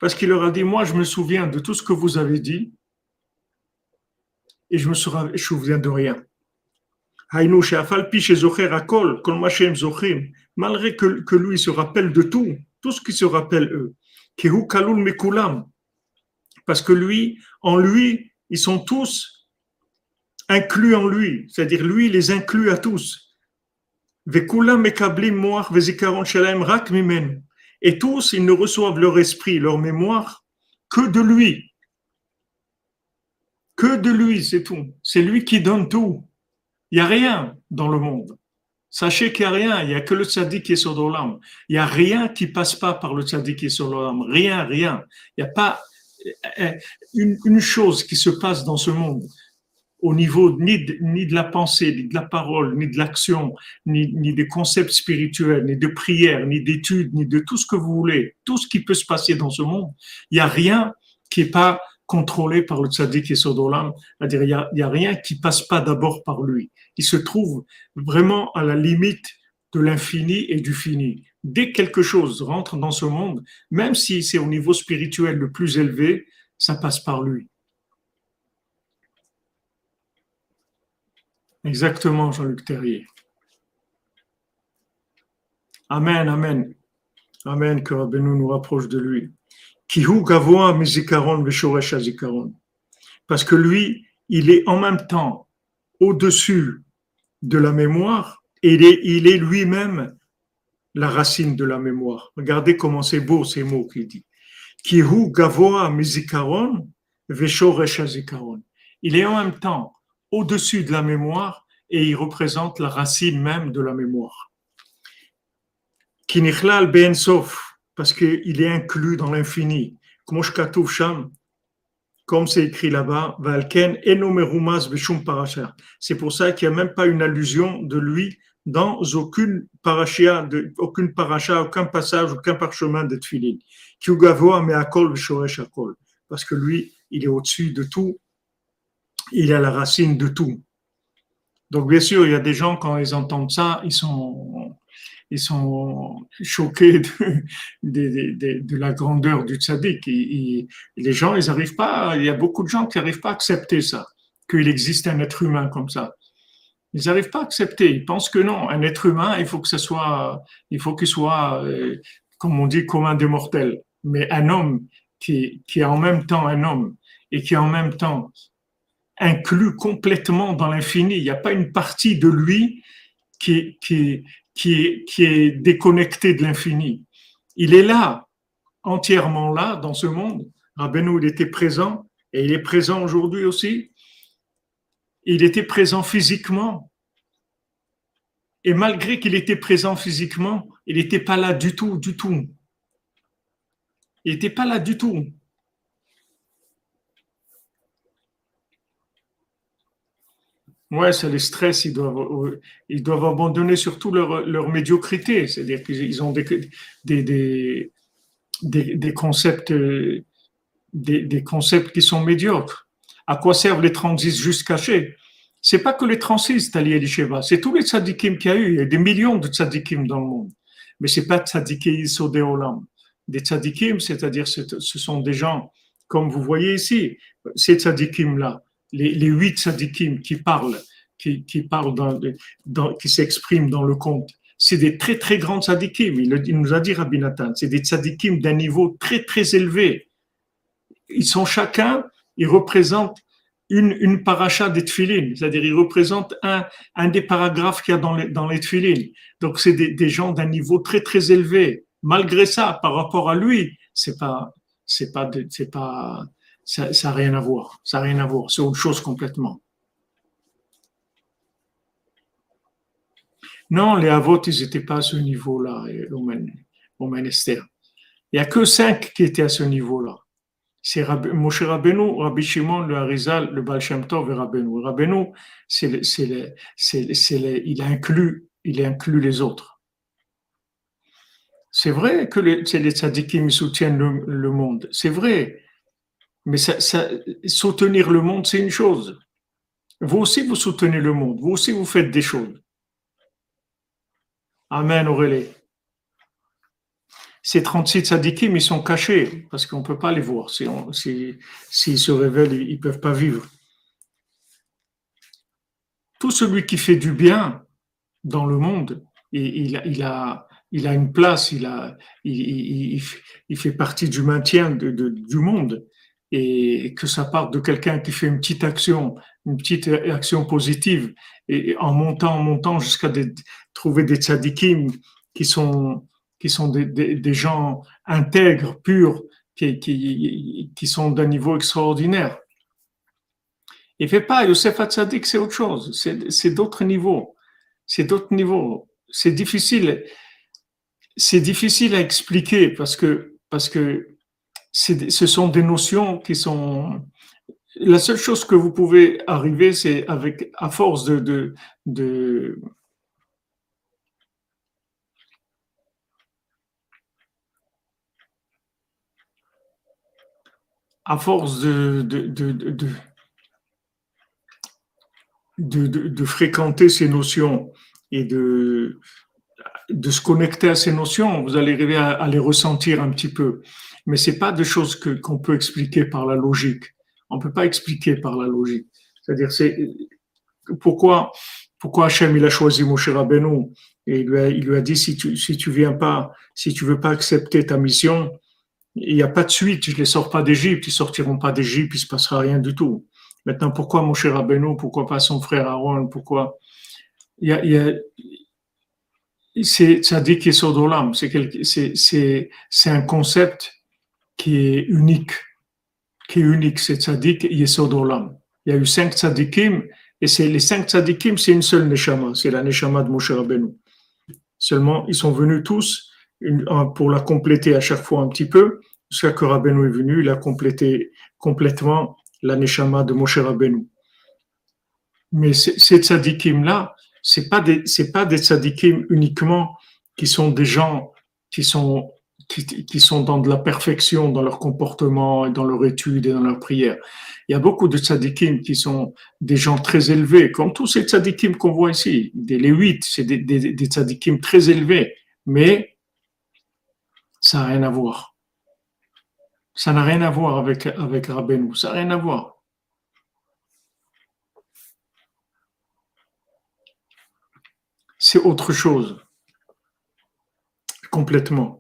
Parce qu'il leur a dit, moi je me souviens de tout ce que vous avez dit et je me souviens de rien. Malgré que, que lui se rappelle de tout, tout ce qui se rappelle eux. Parce que lui, en lui, ils sont tous inclus en lui, c'est-à-dire lui les inclut à tous. Et tous, ils ne reçoivent leur esprit, leur mémoire, que de lui. Que de lui, c'est tout. C'est lui qui donne tout. Il n'y a rien dans le monde. Sachez qu'il n'y a rien, il n'y a que le tzaddik qui est sur l'âme. Il n'y a rien qui passe pas par le tzaddik qui est sur l'âme. Rien, rien. Il n'y a pas euh, une, une, chose qui se passe dans ce monde au niveau ni de, la pensée, ni de la parole, ni de l'action, ni, ni des concepts spirituels, ni de prière, ni d'études, ni de tout ce que vous voulez, tout ce qui peut se passer dans ce monde, il n'y a rien qui est pas contrôlé par le tzaddik et Sodolam, c'est-à-dire il y a, il y a rien qui passe pas d'abord par lui. Il se trouve vraiment à la limite de l'infini et du fini. Dès que quelque chose rentre dans ce monde, même si c'est au niveau spirituel le plus élevé, ça passe par lui. Exactement, Jean-Luc Terrier. Amen, amen. Amen, que Rabbeinu nous rapproche de lui. Parce que lui, il est en même temps au-dessus de la mémoire et il est, lui-même la racine de la mémoire. Regardez comment c'est beau ces mots qu'il dit. Kihu gavoa mizikaron Il est en même temps au-dessus de la mémoire et il représente la racine même de la mémoire. Kinichlal ben parce qu'il est inclus dans l'infini. Comme c'est écrit là-bas, Valken. C'est pour ça qu'il n'y a même pas une allusion de lui dans aucune parasha, de, aucune paracha, aucun passage, aucun parchemin de Tfilin. Parce que lui, il est au-dessus de tout il est la racine de tout. Donc, bien sûr, il y a des gens, quand ils entendent ça, ils sont, ils sont choqués de, la grandeur du tzaddik. les gens, ils n'arrivent pas, il y a beaucoup de gens qui n'arrivent pas à accepter ça, qu'il existe un être humain comme ça. Ils n'arrivent pas à accepter. Ils pensent que non, un être humain, il faut que ça soit, il faut qu'il soit, euh, comme on dit, commun des mortels. Mais un homme qui, qui est en même temps un homme et qui en même temps inclus complètement dans l'infini. Il n'y a pas une partie de lui qui, qui, qui, est déconnectée de l'infini. Il est là, entièrement là, dans ce monde. Rabbeinu, il était présent et il est présent aujourd'hui aussi. Il était présent physiquement. Et malgré qu'il était présent physiquement, il n'était pas là du tout, du tout. Il n'était pas là du tout. Ouais, c'est les stress, ils doivent, ils doivent abandonner surtout leur, leur médiocrité. C'est-à-dire qu'ils ont des, des, des, des, concepts des, concepts qui sont médiocres. À quoi servent les transits juste cachés? C'est pas que les transits, Tali Elisheva, c'est tous les tzadikim qu'il y a eu. Il y a des millions de tzadikim dans le monde. Mais c'est pas tzadikim Olam. Des tzadikim, c'est-à-dire ce sont des gens, comme vous voyez ici, ces tzadikim-là, les, huit tzadikim qui parlent, qui, parlent qui s'expriment dans le conte, c'est des très très grands tzadikim. Il, nous a dit Rabbi Nathan, c'est des tzadikim d'un niveau très très élevé. Ils sont chacun, ils représentent une, une paracha des tfilines, c'est-à-dire ils représentent un, des paragraphes qu'il y a dans les, dans. Donc c'est des, des gens d'un niveau très très élevé. Malgré ça, par rapport à lui, c'est pas, c'est pas, c'est pas, ça n'a rien à voir. Ça n'a rien à voir. C'est autre chose complètement. Non, les avots, ils n'étaient pas à ce niveau-là au, ministère. Il n'y a que cinq qui étaient à ce niveau-là. C'est Moshe Rabbeinu, Rabbi Shimon, le Harizal, le Baal Shem Tov et Rabbeinu. Rabbeinu, c'est, il, a inclus, il a inclus les autres. C'est vrai que les, les tzadikim soutiennent le monde. C'est vrai. Mais ça, soutenir le monde, c'est une chose. Vous aussi, vous soutenez le monde. Vous aussi, vous faites des choses. Amen, Aurélie. Ces 36 sadikim, ils sont cachés parce qu'on ne peut pas les voir. S'ils se révèlent, ils ne peuvent pas vivre. Tout celui qui fait du bien dans le monde, il, il, a, il a une place, il, a, il, fait partie du maintien du monde et que ça parte de quelqu'un qui fait une petite action, une petite action positive, et en montant, en montant jusqu'à trouver des tzadikim qui sont, qui sont des, gens intègres, purs, qui, qui, qui sont d'un niveau extraordinaire. Il fait pas, Youssef Tzadik, c'est autre chose, c'est d'autres niveaux, c'est d'autres niveaux. C'est difficile, c'est difficile à expliquer parce que, parce que ce sont des notions qui sont. La seule chose que vous pouvez arriver, c'est avec, à force de, à force de, de, de, fréquenter ces notions et de, de se connecter à ces notions, vous allez arriver à les ressentir un petit peu mais c'est pas des choses que qu'on peut expliquer par la logique. On peut pas expliquer par la logique. C'est-à-dire, c'est pourquoi pourquoi Hachem il a choisi Moshe Rabbeinu et il lui a, il lui a dit si tu si tu viens pas, si tu veux pas accepter ta mission, il n'y a pas de suite. Je les sors pas d'Égypte, ils sortiront pas d'Égypte, il se passera rien du tout. Maintenant, pourquoi Moshe Rabbeinu Pourquoi pas son frère Aaron Pourquoi? Il y a, c'est ça dit qu'il est c'est c'est un concept qui est unique, qui est unique, c'est Tzadik Yesod Olam. Il y a eu cinq Tzadikim, et c'est les cinq Tzadikim, c'est une seule Neshama, c'est la Neshama de Moshe Rabbeinu. Seulement, ils sont venus tous pour la compléter à chaque fois un petit peu, jusqu'à que Rabbeinu est venu, il a complété complètement la Neshama de Moshe Rabbeinu. Mais ces tzadikim-là, c'est pas des, c'est pas des tzadikim uniquement qui sont des gens qui sont qui, sont dans de la perfection dans leur comportement et dans leur étude et dans leur prière. Il y a beaucoup de tzadikim qui sont des gens très élevés, comme tous ces tzadikim qu'on voit ici. Les huit, c'est des, des, des tzadikim très élevés, mais ça n'a rien à voir. Ça n'a rien à voir avec, avec Rabbeinu, ça n'a rien à voir. C'est autre chose, complètement.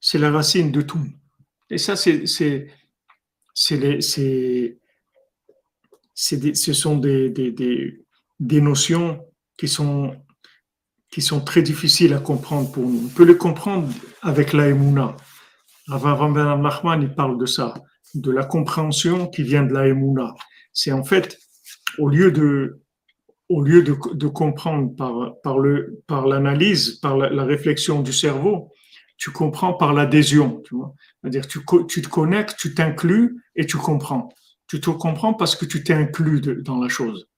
C'est la racine de tout. Et ça, c'est, c'est, c'est, c'est, ce sont des, des, des, notions qui sont, qui sont très difficiles à comprendre pour nous. On peut les comprendre avec la Emouna. Rav Nachman, il parle de ça, de la compréhension qui vient de la Emouna. C'est en fait, au lieu de, au lieu de, comprendre par, l'analyse, par la, réflexion du cerveau, tu comprends par l'adhésion. Tu vois C'est-à-dire tu, tu te connectes, tu t'inclus et tu comprends. Tu te comprends parce que tu t'es inclus dans la chose.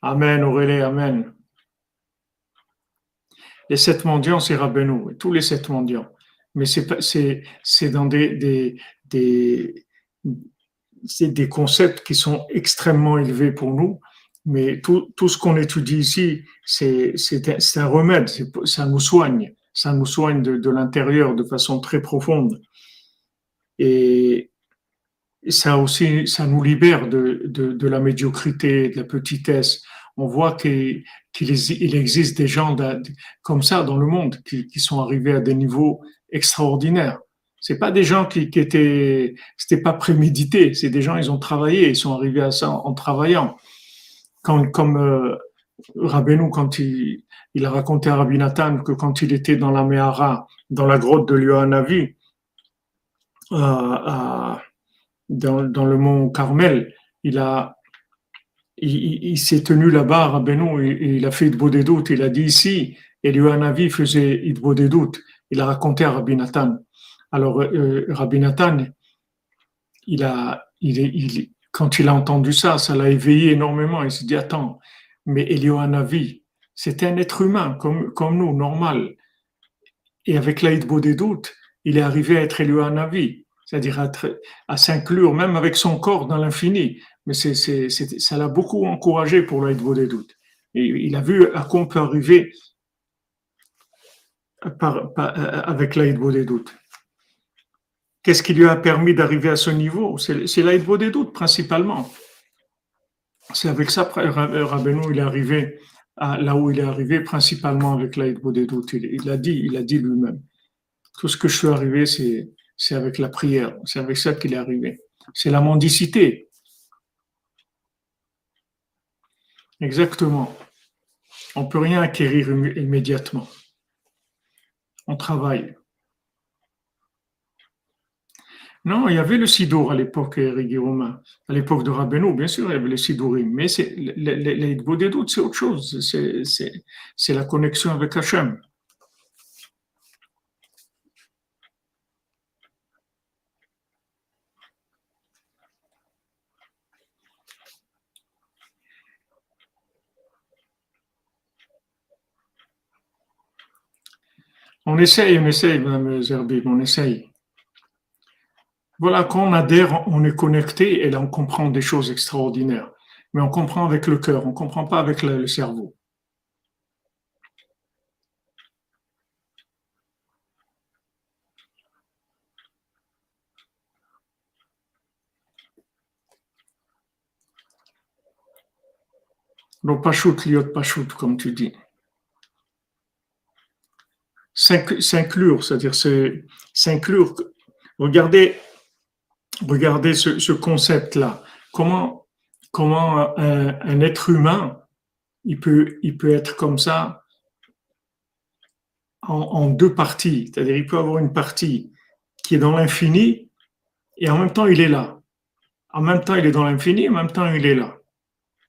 Amen, Aurélie, Amen. Les sept mendiants, c'est Rabbeinu, tous les sept mendiants. Mais c'est dans des, des concepts qui sont extrêmement élevés pour nous. Mais tout, tout ce qu'on étudie ici, c'est un remède, ça nous soigne, ça nous soigne de, de l'intérieur de façon très profonde. Et, ça aussi, ça nous libère de, de, la médiocrité, de la petitesse. On voit qu'il il existe des gens comme ça dans le monde qui, qui, sont arrivés à des niveaux extraordinaires. C'est pas des gens qui, qui étaient, c'était pas prémédité. C'est des gens, ils ont travaillé, ils sont arrivés à ça en, travaillant. Comme euh, Rabbeinu, quand il, a raconté à Rabbi Nathan que quand il était dans la Mehara, dans la grotte de Lyohanavi, euh, dans, le mont Carmel, il s'est tenu là-bas, Rabbeinu, et, il a fait des doutes. Il a dit ici, et Lyohanavi faisait beau des doutes. Il a raconté à Rabbi Nathan. Alors, euh, Rabbi Nathan, quand il a entendu ça, ça l'a éveillé énormément. Il s'est dit, attends, mais Eliohanavi, c'est un être humain comme, nous, normal. Et avec l'Aïd des doutes, il est arrivé à être Eliohanavi, c'est-à-dire à, s'inclure même avec son corps dans l'infini. Mais ça l'a beaucoup encouragé pour l'Aïd des doutes. Il a vu à quoi on peut arriver par, avec l'Aïd des doutes. Qu'est-ce qui lui a permis d'arriver à ce niveau? C'est l'Aïd des doutes principalement. C'est avec ça, Rabbeinu, il est arrivé là où il est arrivé, principalement avec l'Aïd des doutes. Il, il, a dit, il a dit lui-même. Tout ce que je suis arrivé, c'est, avec la prière. C'est avec ça qu'il est arrivé. C'est la mendicité. Exactement. On peut rien acquérir immédiatement. On travaille. Non, il y avait le Sidour à l'époque, Romain. À l'époque de Rabbeinu, bien sûr, il y avait le Sidourim. Mais c'est, les, les, les c'est autre chose. C'est, la connexion avec Hachem. On essaye, on essaye, Mme Zerbib, on essaye. Voilà, quand on adhère, on est connecté et là, on comprend des choses extraordinaires. Mais on comprend avec le cœur, on ne comprend pas avec le, cerveau. Donc, pachout, liot pachout, comme tu dis. S'inclure, c'est-à-dire s'inclure. Regardez, regardez ce, concept-là. Comment, comment un, être humain, il peut, il peut être comme ça en, deux parties. C'est-à-dire, il peut avoir une partie qui est dans l'infini et en même temps, il est là. En même temps, il est dans l'infini, en même temps, il est là.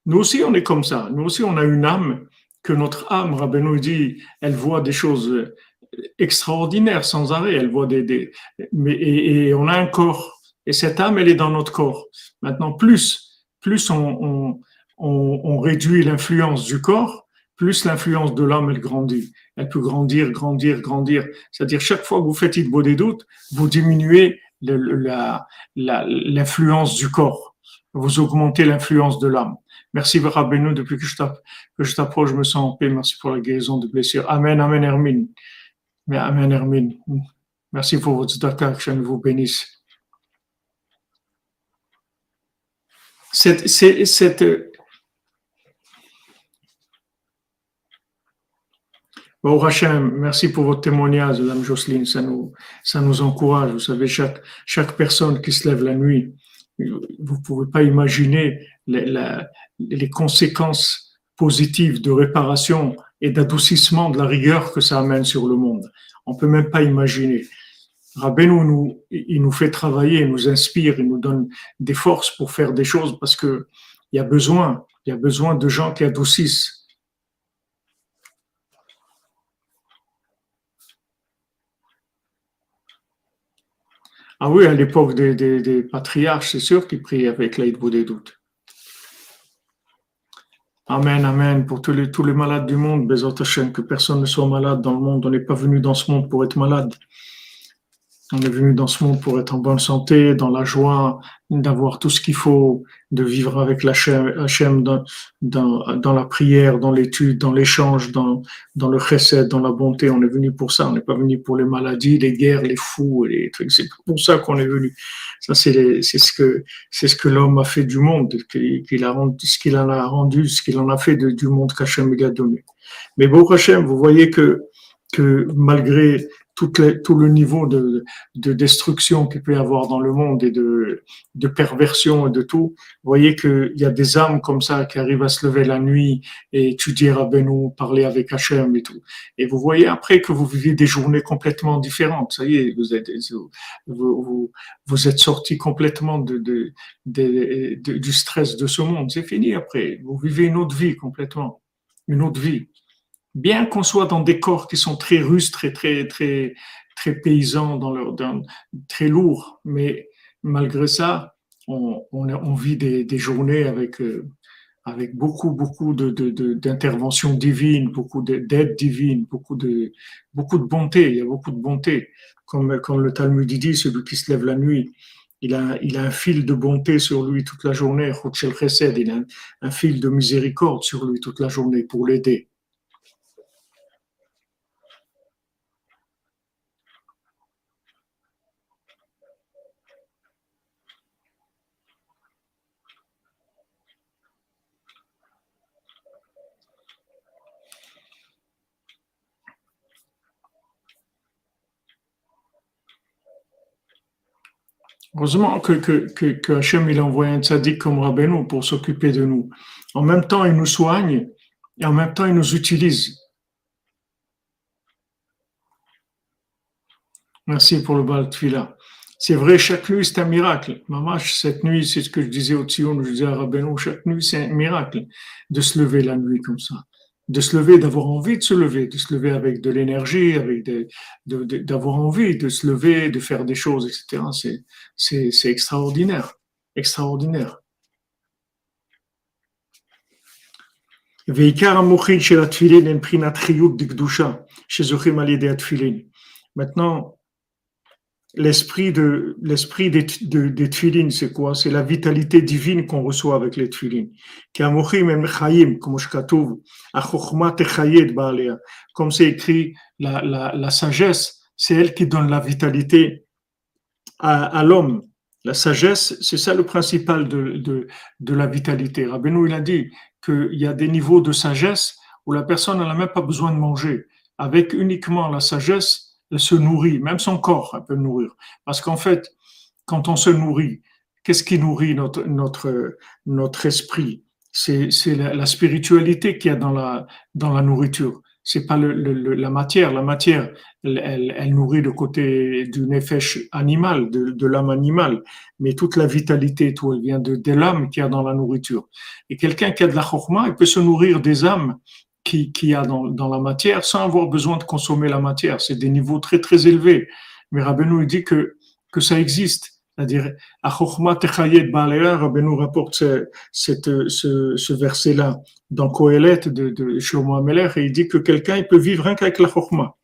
Nous aussi, on est comme ça. Nous aussi, on a une âme que notre âme, Rabbeinu dit, elle voit des choses extraordinaires sans arrêt. Elle voit des, des mais, et on a un corps et cette âme, elle est dans notre corps. Maintenant, plus, plus on, réduit l'influence du corps, plus l'influence de l'âme, elle grandit. Elle peut grandir, grandir, grandir. C'est-à-dire, chaque fois que vous faites Idbo des doutes, vous diminuez l'influence du corps. Vous augmentez l'influence de l'âme. Merci, Rabbeinu, depuis que je t'approche, je me sens en paix. Merci pour la guérison de blessures. Amen, Amen, Hermine. Amen, Hermine. Merci pour votre tzedakah, que je vous bénisse. Cette, cette, Bon, Rachem, merci pour votre témoignage, Madame Jocelyne. Ça nous, ça nous encourage. Vous savez, chaque, personne qui se lève la nuit, vous ne pouvez pas imaginer les, les conséquences positives de réparation et d'adoucissement de la rigueur que ça amène sur le monde. On peut même pas imaginer. Rabbeinu nous, il nous fait travailler, il nous inspire, il nous donne des forces pour faire des choses parce que il y a besoin, il y a besoin de gens qui adoucissent. Ah oui, à l'époque des, des, patriarches, c'est sûr qu'ils priaient avec l'aide des doutes. Amen, Amen. Pour tous les, tous les malades du monde, Hashem, que personne ne soit malade dans le monde. On n'est pas venu dans ce monde pour être malade. On est venu dans ce monde pour être en bonne santé, dans la joie, d'avoir tout ce qu'il faut, de vivre avec l'Hachem dans, dans, dans, la prière, dans l'étude, dans l'échange, dans, dans le chesed, dans la bonté. On est venu pour ça. On n'est pas venu pour les maladies, les guerres, les fous les trucs. C'est pour ça qu'on est venu. Ça, c'est ce que c'est ce que l'homme a fait du monde, qu'il a rendu, ce qu'il en a rendu, ce qu'il en a fait du monde qu'Hachem lui a donné. Mais bon, Hachem, vous voyez que que malgré tout, le niveau de, de destruction qu'il peut y avoir dans le monde et de, de perversion et de tout, vous voyez qu'il y a des âmes comme ça qui arrivent à se lever la nuit et étudier à Benou, parler avec Hachem et tout. Et vous voyez après que vous vivez des journées complètement différentes. Ça y est, vous êtes, vous, vous êtes sorti complètement de, de, de, du stress de ce monde. C'est fini après. Vous vivez une autre vie complètement. Une autre vie bien qu'on soit dans des corps qui sont très rustres, très, très, très, très paysans, dans leur, très lourds, mais malgré ça, on, on, vit des, des, journées avec, euh, avec beaucoup, beaucoup d'interventions de, de, divines, beaucoup d'aide divine, beaucoup de, beaucoup de bonté. Il y a beaucoup de bonté. Comme, comme le Talmud dit, celui qui se lève la nuit, il a, il a un fil de bonté sur lui toute la journée. Il a un fil de miséricorde sur lui toute la journée pour l'aider. Heureusement que, que, que, que Hachem il a envoyé un tzaddik comme Rabbeinu pour s'occuper de nous. En même temps, il nous soigne et en même temps, il nous utilise. Merci pour le bal Tfila. C'est vrai, chaque nuit, c'est un miracle. Maman, cette nuit, c'est ce que je disais au Tzion, je disais à Rabbeinu, chaque nuit, c'est un miracle de se lever la nuit comme ça de se lever, d'avoir envie de se lever, de se lever avec de l'énergie, avec d'avoir envie de se lever, de faire des choses, etc. C'est, extraordinaire, extraordinaire. Maintenant, l'esprit de l'esprit des, de, des c'est quoi? C'est la vitalité divine qu'on reçoit avec les tfilin. Comme c'est écrit, la, la, la sagesse, c'est elle qui donne la vitalité à, l'homme. La sagesse, c'est ça le principal de, de, de la vitalité. Rabbeinu, il a dit qu'il y a des niveaux de sagesse où la personne n'a même pas besoin de manger. Avec uniquement la sagesse, se nourrit, même son corps peut nourrir. Parce qu'en fait, quand on se nourrit, qu'est-ce qui nourrit notre, notre, notre esprit? C'est la, la, spiritualité qu'il y a dans la, dans la nourriture. Pas le, la matière. La matière, elle, elle, elle nourrit le côté d'une effet animal, de, l'âme animale. Mais toute la vitalité, tout, elle vient de, l'âme qu'il y a dans la nourriture. Et quelqu'un qui a de la chokma, il peut se nourrir des âmes qu'il qui a dans, dans, la matière sans avoir besoin de consommer la matière. C'est des niveaux très très élevés. Mais Rabbeinu dit que, que ça existe. C'est-à-dire, Rabbeinu rapporte ce, cette, ce, ce verset-là dans Kohelet de, de Shlomo Ameler et il dit que quelqu'un il peut vivre rien qu'avec la Chokhmah.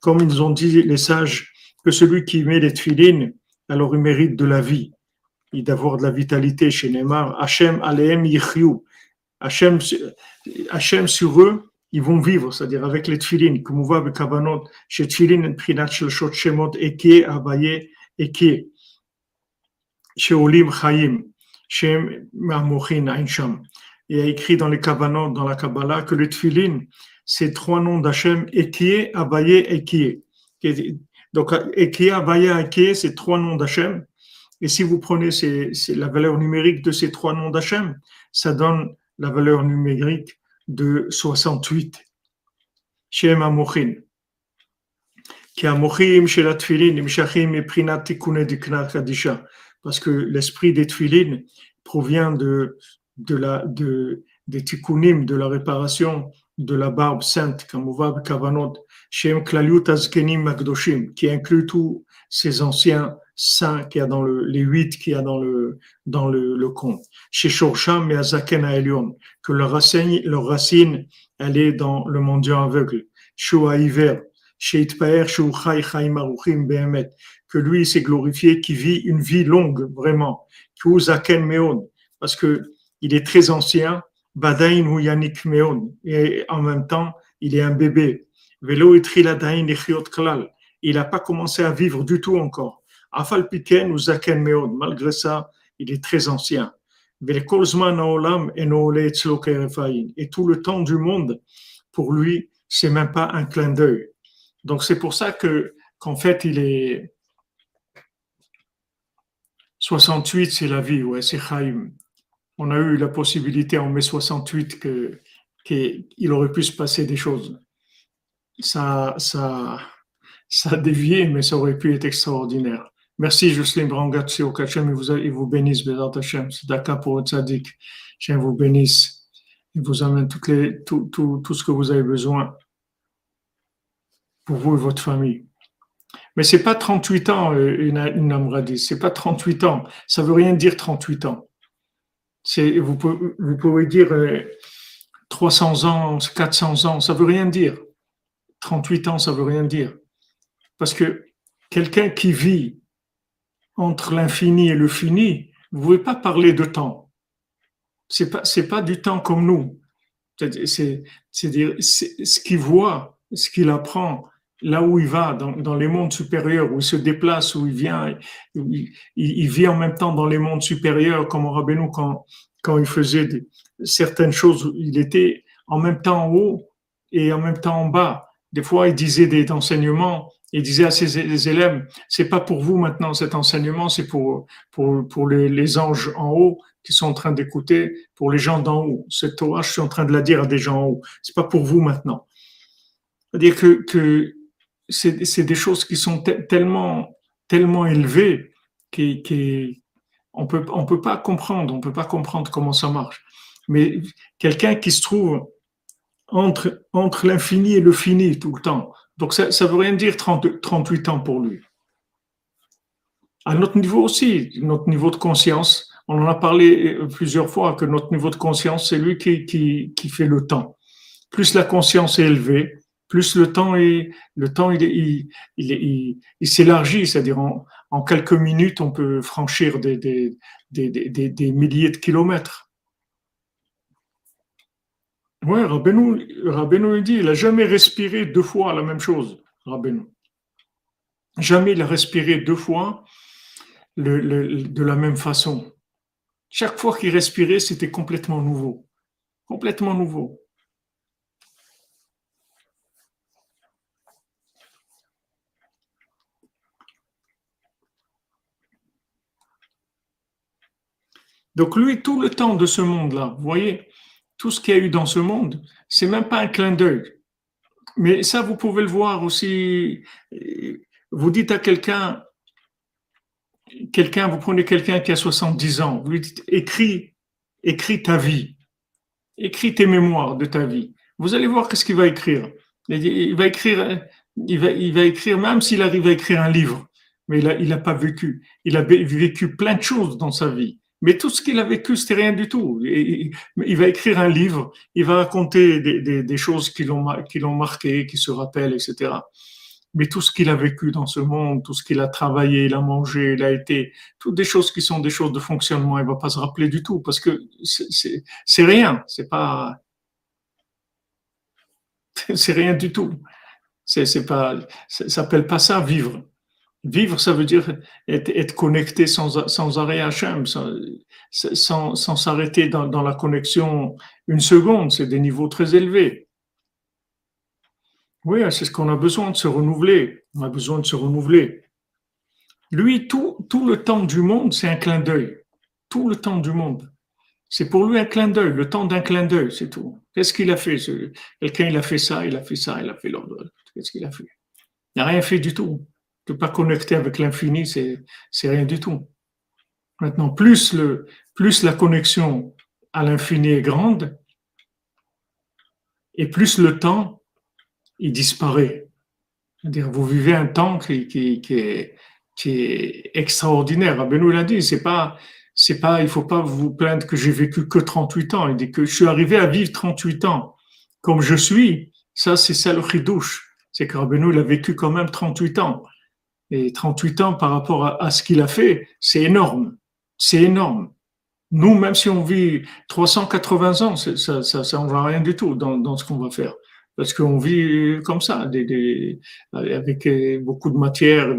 Comme ils ont dit les sages, que celui qui met les tfilin, alors il mérite de la vie d'avoir de la vitalité chez Neymar. Hachem aleem yichyu. Hachem, sur eux, ils vont vivre, c'est-à-dire avec les tfilin, avec Kavanot, chez tfilin, prinat shel shot shemot, eke, abaye, eke. Chez Olim Chaim, Shem Ma'mochin Ainsham. Il a écrit dans les Kavanot, dans la Kabbalah, que les tfilin, c'est trois noms d'Hachem, Ekie, Abaye, Ekie. Donc, Ekie, Abaye, Ekie, c'est trois noms d'Hachem et si vous prenez la valeur numérique de ces trois noms d'Hachem, ça donne la valeur numérique de 68. Shem Amochin. Qui Amochim Kadisha. Parce que l'esprit des Tfilin provient des Tikkunim, de la réparation de la barbe sainte, Kavanot, Klaliut Azkenim Magdoshim, qui inclut tous ces anciens saints qu'il y a dans le, les huit qu'il y a dans le, dans le, le conte. Chez Shorsham et Azaken Elion, que leur racine, leur racine, elle est dans le mondial aveugle. Shua Hiver, chez Itpaer, Shu Chai Chaim Aruchim Behemet, que lui s'est glorifié, qui vit une vie longue, vraiment. Meon, parce que il est très ancien, Badain ou Yannick Meon, et en même temps, il est un bébé. Velo Il n'a pas commencé à vivre du tout encore. Afal Piken ou Zaken Meon, malgré ça, il est très ancien. Et tout le temps du monde, pour lui, c'est même pas un clin d'œil. Donc c'est pour ça que qu'en fait il est 68, c'est la vie, ouais, c'est Chaim. On a eu la possibilité en mai 68 que qu'il aurait pu se passer des choses. Ça, ça, ça a dévié, mais ça aurait pu être extraordinaire. Merci Jocelyne Brangatio, qu'Hachem vous, vous bénisse, Bézat Hachem, d'accord pour votre sadique. Hachem vous bénisse et vous amène tout, ce que vous avez besoin pour vous et votre famille. Mais c'est pas 38 ans, euh, une, une Amradi, c'est pas 38 ans. Ça veut rien dire 38 ans. C'est, vous, pouvez, vous pouvez dire 300 euh, ans, 400 ans, ça veut rien dire. 38 ans, ça veut rien dire. Parce que quelqu'un qui vit entre l'infini et le fini, vous ne pouvez pas parler de temps. C'est pas, c'est pas du temps comme nous. C'est, c'est, dire, c'est ce qu'il voit, ce qu'il apprend, là où il va, dans, dans, les mondes supérieurs, où il se déplace, où il vient, il, vit en même temps dans les mondes supérieurs, comme Rabbeinu, quand, quand il faisait certaines choses, il était en même temps en haut et en même temps en bas. Des fois, il disait des enseignements, il disait à ses élèves, c'est pas pour vous maintenant cet enseignement, c'est pour, pour, pour les, les, anges en haut qui sont en train d'écouter, pour les gens d'en haut. Cette Torah, je suis en train de la dire à des gens en haut. C'est pas pour vous maintenant. C'est-à-dire que, que c'est des choses qui sont tellement, tellement élevées qu'on peut, on peut pas comprendre, on peut pas comprendre comment ça marche. Mais quelqu'un qui se trouve entre, entre l'infini et le fini tout le temps, donc ça ne veut rien dire 30, 38 ans pour lui. À notre niveau aussi, notre niveau de conscience, on en a parlé plusieurs fois que notre niveau de conscience, c'est lui qui, qui, qui fait le temps. Plus la conscience est élevée, plus le temps est, le temps il, il, il, s'élargit, c'est-à-dire en, quelques minutes, on peut franchir des, des, des, des milliers de kilomètres. Oui, Rabbeinu, Rabbeinu dit, il n'a jamais respiré deux fois la même chose, Rabbeinu. Jamais il a respiré deux fois de la même façon. Chaque fois qu'il respirait, c'était complètement nouveau. Complètement nouveau. Donc lui, tout le temps de ce monde-là, vous voyez, tout ce qu'il y a eu dans ce monde, c'est même pas un clin d'œil. Mais ça, vous pouvez le voir aussi. Vous dites à quelqu'un, quelqu'un, vous prenez quelqu'un qui a 70 ans, vous lui dites, écris, écris ta vie, écris tes mémoires de ta vie. Vous allez voir qu'est-ce qu'il va écrire. Il va écrire, il va, écrire, même s'il arrive à écrire un livre, mais il n'a pas vécu. Il a vécu plein de choses dans sa vie. Mais tout ce qu'il a vécu, c'était rien du tout. Il, va écrire un livre, il va raconter des, choses qui l'ont, marqué, qui se rappellent, etc. Mais tout ce qu'il a vécu dans ce monde, tout ce qu'il a travaillé, il a mangé, il a été, toutes des choses qui sont des choses de fonctionnement, il va pas se rappeler du tout parce que c'est, rien, c'est pas, c'est rien du tout. C'est pas, ça s'appelle pas ça vivre. Vivre, ça veut dire être, connecté sans, sans, arrêt à Hachem, sans, s'arrêter dans, dans, la connexion une seconde. C'est des niveaux très élevés. Oui, c'est ce qu'on a besoin de se renouveler. On a besoin de se renouveler. Lui, tout, tout le temps du monde, c'est un clin d'œil. Tout le temps du monde. C'est pour lui un clin d'œil, le temps d'un clin d'œil, c'est tout. Qu'est-ce qu'il a fait? Quelqu'un, il a fait ça, il a fait ça, il a fait l'autre. Qu'est-ce qu'il a fait? Il n'a rien fait du tout ne pas connecter avec l'infini, c'est, rien du tout. Maintenant, plus, la connexion à l'infini est grande, et plus le temps, il disparaît. dire vous vivez un temps qui, est, qui est extraordinaire. Rabbeinu l'a dit, c'est pas, c'est pas, il faut pas vous plaindre que j'ai vécu que 38 ans. Il dit que je suis arrivé à vivre 38 ans comme je suis. Ça, c'est ça le chidouche. C'est que Rabbeinu, il a vécu quand même 38 ans. Et 38 ans par rapport à, ce qu'il a fait, c'est énorme. C'est énorme. Nous, même si on vit 380 ans, ça, ça, ça, va rien du tout dans, dans ce qu'on va faire parce qu'on vit comme ça, des, des, avec beaucoup de matière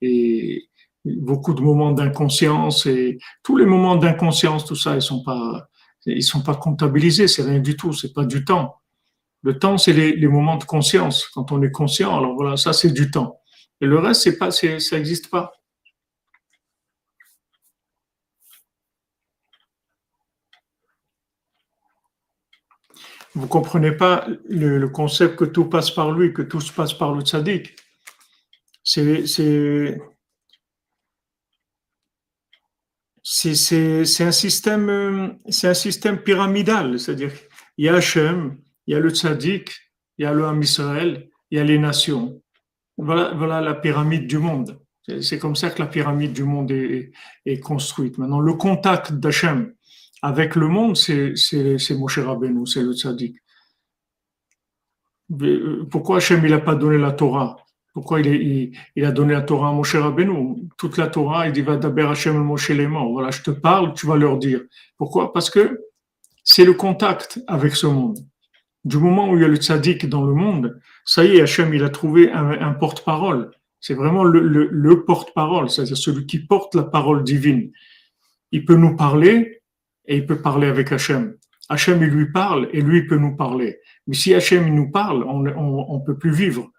et, beaucoup de moments d'inconscience et tous les moments d'inconscience, tout ça, ils sont pas, ils sont pas comptabilisés, c'est rien du tout, c'est pas du temps. Le temps, c'est les, les, moments de conscience. Quand on est conscient, alors voilà, ça c'est du temps. Et le reste, pas, ça n'existe pas. Vous comprenez pas le, concept que tout passe par lui, que tout se passe par le tzaddik. C'est, c'est, c'est, un système, c'est un système pyramidal, c'est-à-dire il y a Hachem, il y a le tzaddik, il y a le Ham Israël, il y a les nations. Voilà, la pyramide du monde. C'est comme ça que la pyramide du monde est, construite. Maintenant, le contact d'Hachem avec le monde, c'est Moshe Rabbeinu, c'est le tzaddik. Euh, pourquoi Hachem n'a pas donné la Torah? Pourquoi il, il, a donné la Torah à Moshe Rabbeinu? Toute la Torah, il dit va d'abord Hachem Moshe les morts. Voilà, je te parle, tu vas leur dire. Pourquoi? Parce que c'est le contact avec ce monde. Du moment où il y a le tzaddik dans le monde, ça y est, Hachem il a trouvé un, porte-parole. C'est vraiment le, le, le porte-parole, c'est-à-dire celui qui porte la parole divine. Il peut nous parler et il peut parler avec Hachem. Hachem, il lui parle et lui, il peut nous parler. Mais si Hachem, il nous parle, on ne peut plus vivre.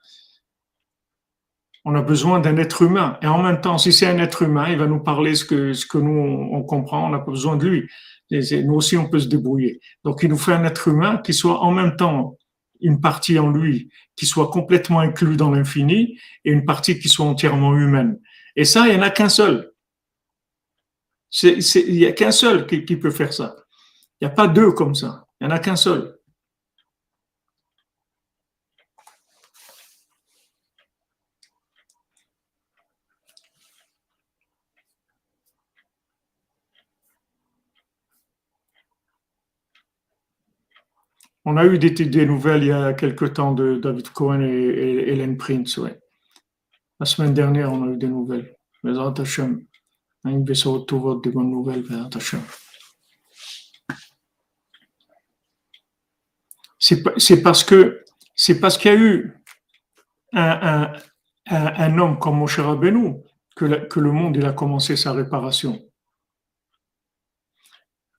On a besoin d'un être humain. Et en même temps, si c'est un être humain, il va nous parler ce que, ce que nous, on, comprend. On n'a pas besoin de lui. nous aussi, on peut se débrouiller. Donc, il nous fait un être humain qui soit en même temps une partie en lui, qui soit complètement inclus dans l'infini, et une partie qui soit entièrement humaine. Et ça, il n'y en a qu'un seul. il n'y a qu'un seul qui, qui peut faire ça. Il n'y a pas deux comme ça. Il n'y en a qu'un seul. On a eu des, nouvelles il y a quelque temps de David Cohen et, Hélène Prince. La semaine dernière, on a eu des nouvelles. Mais eu des bonnes nouvelles, c'est parce que qu'il y a eu un, homme comme Moshe Rabbeinu que, que le monde a commencé sa réparation.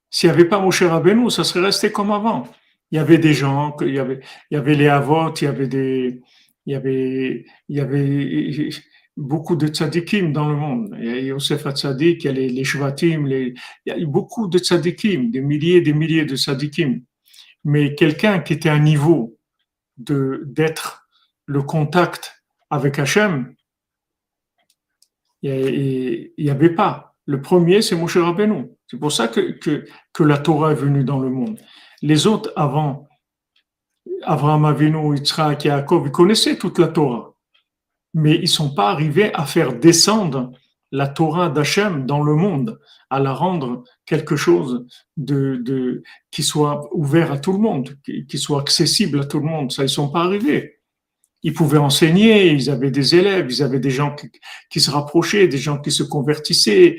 S'il n'y avait pas Moshe Rabbeinu, ça serait resté comme avant. Il y avait des gens, il y avait, les Avot, il y avait beaucoup de tzadikim dans le monde. Il y a Yosef Tzadik, il y a les, les Shvatim, il y a beaucoup de tzadikim, des milliers et des milliers de tzadikim mais quelqu'un qui était à niveau de d'être le contact avec Hachem, il n'y avait pas. Le premier, c'est Moshe Rabbeinu. C'est pour ça que, la Torah est venue dans le monde. Les autres avant, Abraham Avinu, Yitzhak Jacob, ils connaissaient toute la Torah. Mais ils ne sont pas arrivés à faire descendre la Torah d'Hachem dans le monde, à la rendre quelque chose de, qui soit ouvert à tout le monde, qui, soit accessible à tout le monde. Ça, ils sont pas arrivés. Ils pouvaient enseigner, ils avaient des élèves, ils avaient des gens qui, qui se rapprochaient, des gens qui se convertissaient.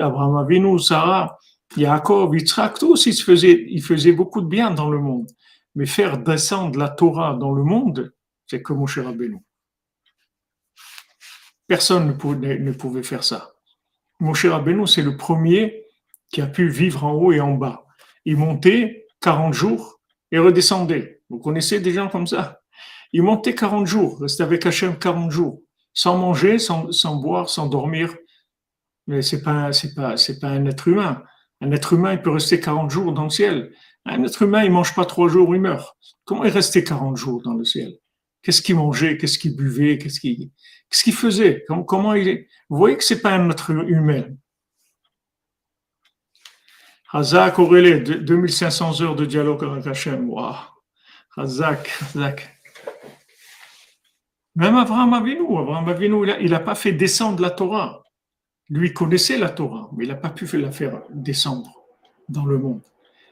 Abraham Avinu, Sarah, Yaakov, Yitzhak, tous, ils faisaient, ils faisaient beaucoup de bien dans le monde. Mais faire descendre la Torah dans le monde, c'est comme Moshe Rabbeinu. Personne ne pouvait, ne pouvait faire ça. Moshe Rabbeinu, c'est le premier qui a pu vivre en haut et en bas. Il montait 40 jours et redescendait. Vous connaissez des gens comme ça? Il montait 40 jours, restait avec Hachem 40 jours, sans manger, sans, sans boire, sans dormir. Mais c'est pas, pas, pas un être humain. Un être humain, il peut rester 40 jours dans le ciel. Un être humain, il mange pas trois jours, il meurt. Comment il restait 40 jours dans le ciel? Qu'est-ce qu'il mangeait? Qu'est-ce qu'il buvait? Qu'est-ce qu'il faisait? Comment, il est? Vous voyez que c'est pas un être humain. Hazak Aurélie, 2500 heures de dialogue avec Hachem. Waouh Hazak, Hazak. Même Abraham Avinu, Abraham Avinu, il n'a pas fait descendre la Torah. Lui connaissait la Torah, mais il n'a pas pu la faire descendre dans le monde.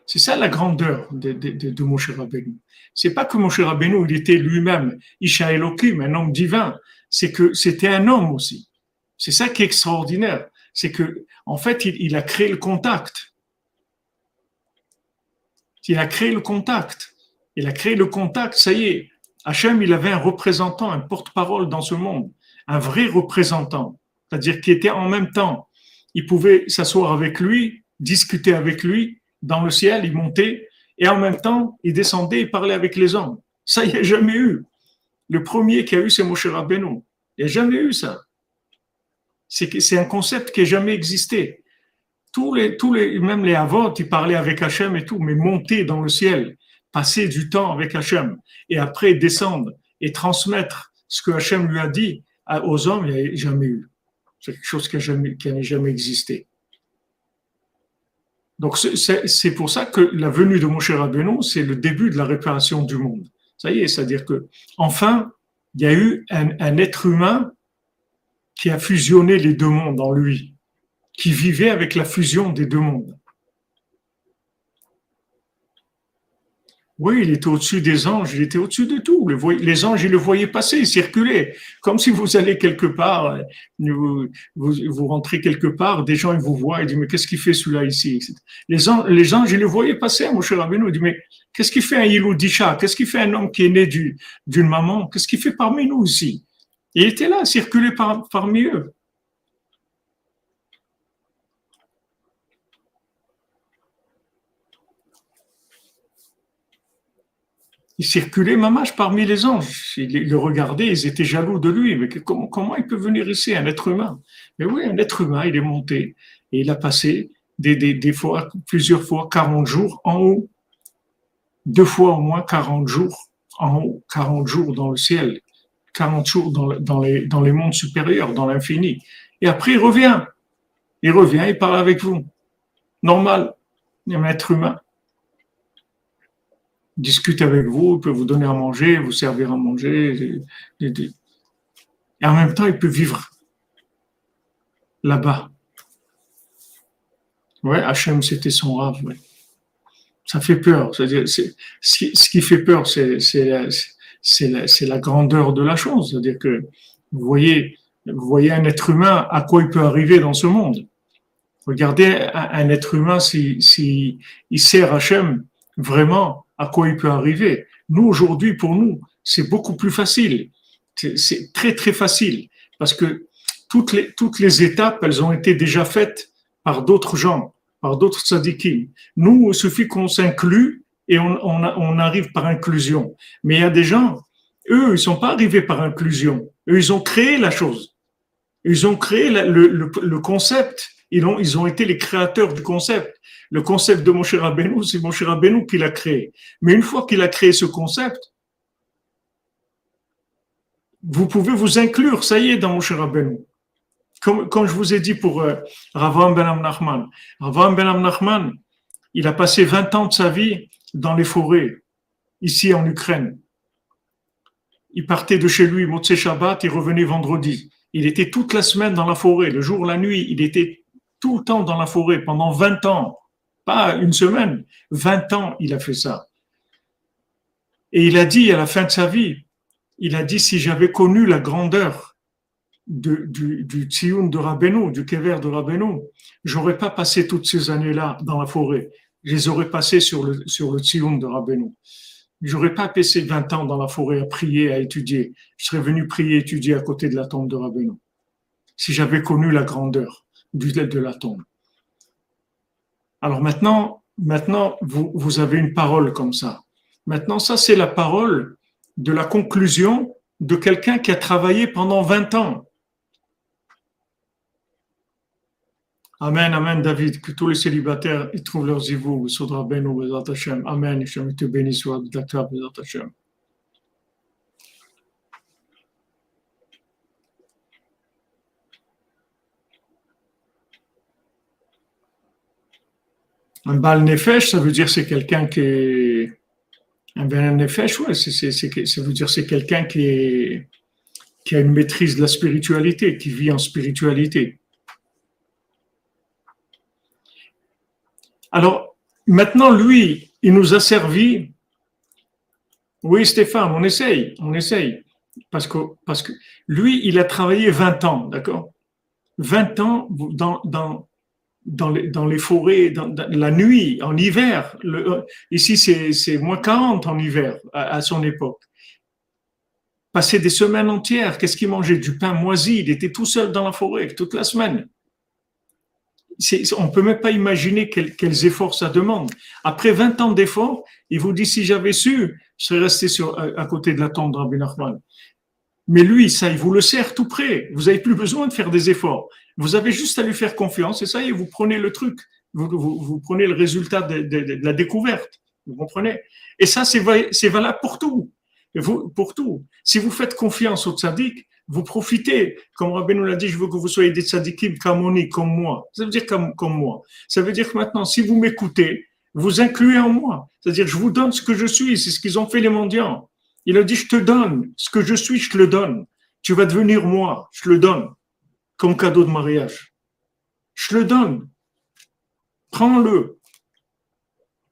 C'est ça la grandeur de, de, de, de Moshe Rabbeinu. C'est pas que Moshe Rabbeinu, il était lui-même Isha Elohim, un homme divin. C'est que c'était un homme aussi. C'est ça qui est extraordinaire. C'est que, en fait, il, il, a créé le contact. Il a créé le contact. Il a créé le contact, ça y est. Hachem, il avait un représentant, un porte-parole dans ce monde. Un vrai représentant. C'est-à-dire qu'il était en même temps. Il pouvait s'asseoir avec lui, discuter avec lui, dans le ciel, il montait, et en même temps, il descendait et parlait avec les hommes. Ça, il n'y a jamais eu. Le premier qui a eu, c'est Moshe Rabbeinu. Il n'y a jamais eu ça. C'est un concept qui n'a jamais existé. Tous les, tous les, même les avants, ils parlaient avec Hachem et tout, mais monter dans le ciel, passer du temps avec Hachem, et après descendre et transmettre ce que Hachem lui a dit aux hommes, il n'y a jamais eu. Quelque chose qui n'a jamais, existé. Donc c'est pour ça que la venue de Moshe Rabbeinu, c'est le début de la réparation du monde. Ça y est, c'est-à-dire que enfin, il y a eu un, être humain qui a fusionné les deux mondes en lui, qui vivait avec la fusion des deux mondes. Oui, il était au-dessus des anges, il était au-dessus de tout. Les anges, ils le voyaient passer, ils circulaient. Comme si vous allez quelque part, vous, vous, rentrez quelque part, des gens, ils vous voient, ils disent, mais qu'est-ce qu'il fait celui-là ici les anges, les anges, ils le voyaient passer, mon cher Rabbeinu, ils disent, mais qu'est-ce qu'il fait un Yilou Disha Qu'est-ce qu'il fait un homme qui est né d'une maman? Qu'est-ce qu'il fait parmi nous ici? Il était là, circulait par, parmi eux. Il circulait mamache parmi les anges. Ils le regardaient, ils étaient jaloux de lui. Mais comment, comment il peut venir ici, un être humain? Mais oui, un être humain, il est monté et il a passé des fois, plusieurs fois, 40 jours en haut. Deux fois au moins 40 jours en haut, 40 jours dans le ciel, 40 jours dans, dans, les, dans les mondes supérieurs, dans l'infini. Et après, il revient. Il revient, il parle avec vous. Normal, il y a un être humain discute avec vous, peut vous donner à manger, vous servir à manger. Et, en même temps, il peut vivre là-bas. Ouais, Hachem, c'était son rave. Ouais. Ça fait peur. C'est-à-dire, ce qui fait peur, c'est la, grandeur de la chose. C'est-à-dire que vous voyez, vous voyez un être humain, à quoi il peut arriver dans ce monde. Regardez un, être humain, si, si il sert Hachem, vraiment, à quoi il peut arriver. Nous, aujourd'hui, pour nous, c'est beaucoup plus facile. C'est très, très facile. Parce que toutes les, toutes les étapes, elles ont été déjà faites par d'autres gens, par d'autres tzadikim. Nous, il suffit qu'on s'inclut et on, on, on, arrive par inclusion. Mais il y a des gens, eux, ils sont pas arrivés par inclusion. Eux, ils ont créé la chose. Ils ont créé le, le, le concept. Ils ont, ils ont été les créateurs du concept. Le concept de Moshe Rabbeinu, c'est Moshe Rabbeinu qui l'a créé. Mais une fois qu'il a créé ce concept, vous pouvez vous inclure, ça y est, dans Moshe Rabbeinu. Comme, comme je vous ai dit pour euh, Ravam Ben Amnachman. Ravam Ben Amnachman, il a passé 20 ans de sa vie dans les forêts, ici en Ukraine. Il partait de chez lui, Motse Shabbat, il revenait vendredi. Il était toute la semaine dans la forêt, le jour, la nuit, il était tout le temps dans la forêt pendant 20 ans. Pas une semaine, 20 ans, il a fait ça. Et il a dit à la fin de sa vie, il a dit si j'avais connu la grandeur du, du, de Rabbeinu, du Kever de Rabbeinu, j'aurais pas passé toutes ces années-là dans la forêt. Je les aurais passées sur le, sur le de Rabbeinu. J'aurais pas passé 20 ans dans la forêt à prier, à étudier. Je serais venu prier, étudier à côté de la tombe de Rabbeinu. Si j'avais connu la grandeur du, de la tombe. Alors maintenant, vous, avez une parole comme ça. Maintenant, ça, c'est la parole de la conclusion de quelqu'un qui a travaillé pendant 20 ans. Amen, Amen, David, que tous les célibataires trouvent leurs zivou, Soudra Beno, Bezat Hashem. Amen, Hashem te béni soit, Hashem. Un bal nefesh, ça veut dire c'est quelqu'un qui est. Un bal nefesh, ouais, ça veut dire c'est quelqu'un qui qui a une maîtrise de la spiritualité, qui vit en spiritualité. Alors, maintenant, lui, il nous a servi. Oui, Stéphane, on essaye, on essaye. Parce que, parce que lui, il a travaillé 20 ans, d'accord? 20 ans dans, dans, dans, les, forêts, la nuit, en hiver. ici, c'est moins 40 en hiver à son époque passé des semaines entières. Qu'est-ce qu'il mangeait? Du pain moisi. Il était tout seul dans la forêt toute la semaine. On ne peut même pas imaginer quels, efforts ça demande. Après 20 ans d'efforts, il vous dit si j'avais su, je serais resté à, côté de la tombe de Rabbi Nachman. Mais lui, ça, il vous le sert tout près. Vous n'avez plus besoin de faire des efforts. Vous avez juste à lui faire confiance et ça y est, vous prenez le truc. Vous, vous, prenez le résultat de, de, la découverte. Vous comprenez? Et ça, c'est valable pour tout vous, pour tout. Si vous faites confiance aux tzaddik, vous profitez. Comme Rabbi nous l'a dit, je veux que vous soyez des tzaddikim comme comme moi. Ça veut dire comme, comme moi. Ça veut dire que maintenant, si vous m'écoutez, vous incluez en moi. C'est-à-dire, je vous donne ce que je suis. C'est ce qu'ils ont fait les mendiants. Il a dit, je te donne. Ce que je suis, je te le donne. Tu vas devenir moi. Je te le donne. Comme cadeau de mariage. Je le donne. Prends-le.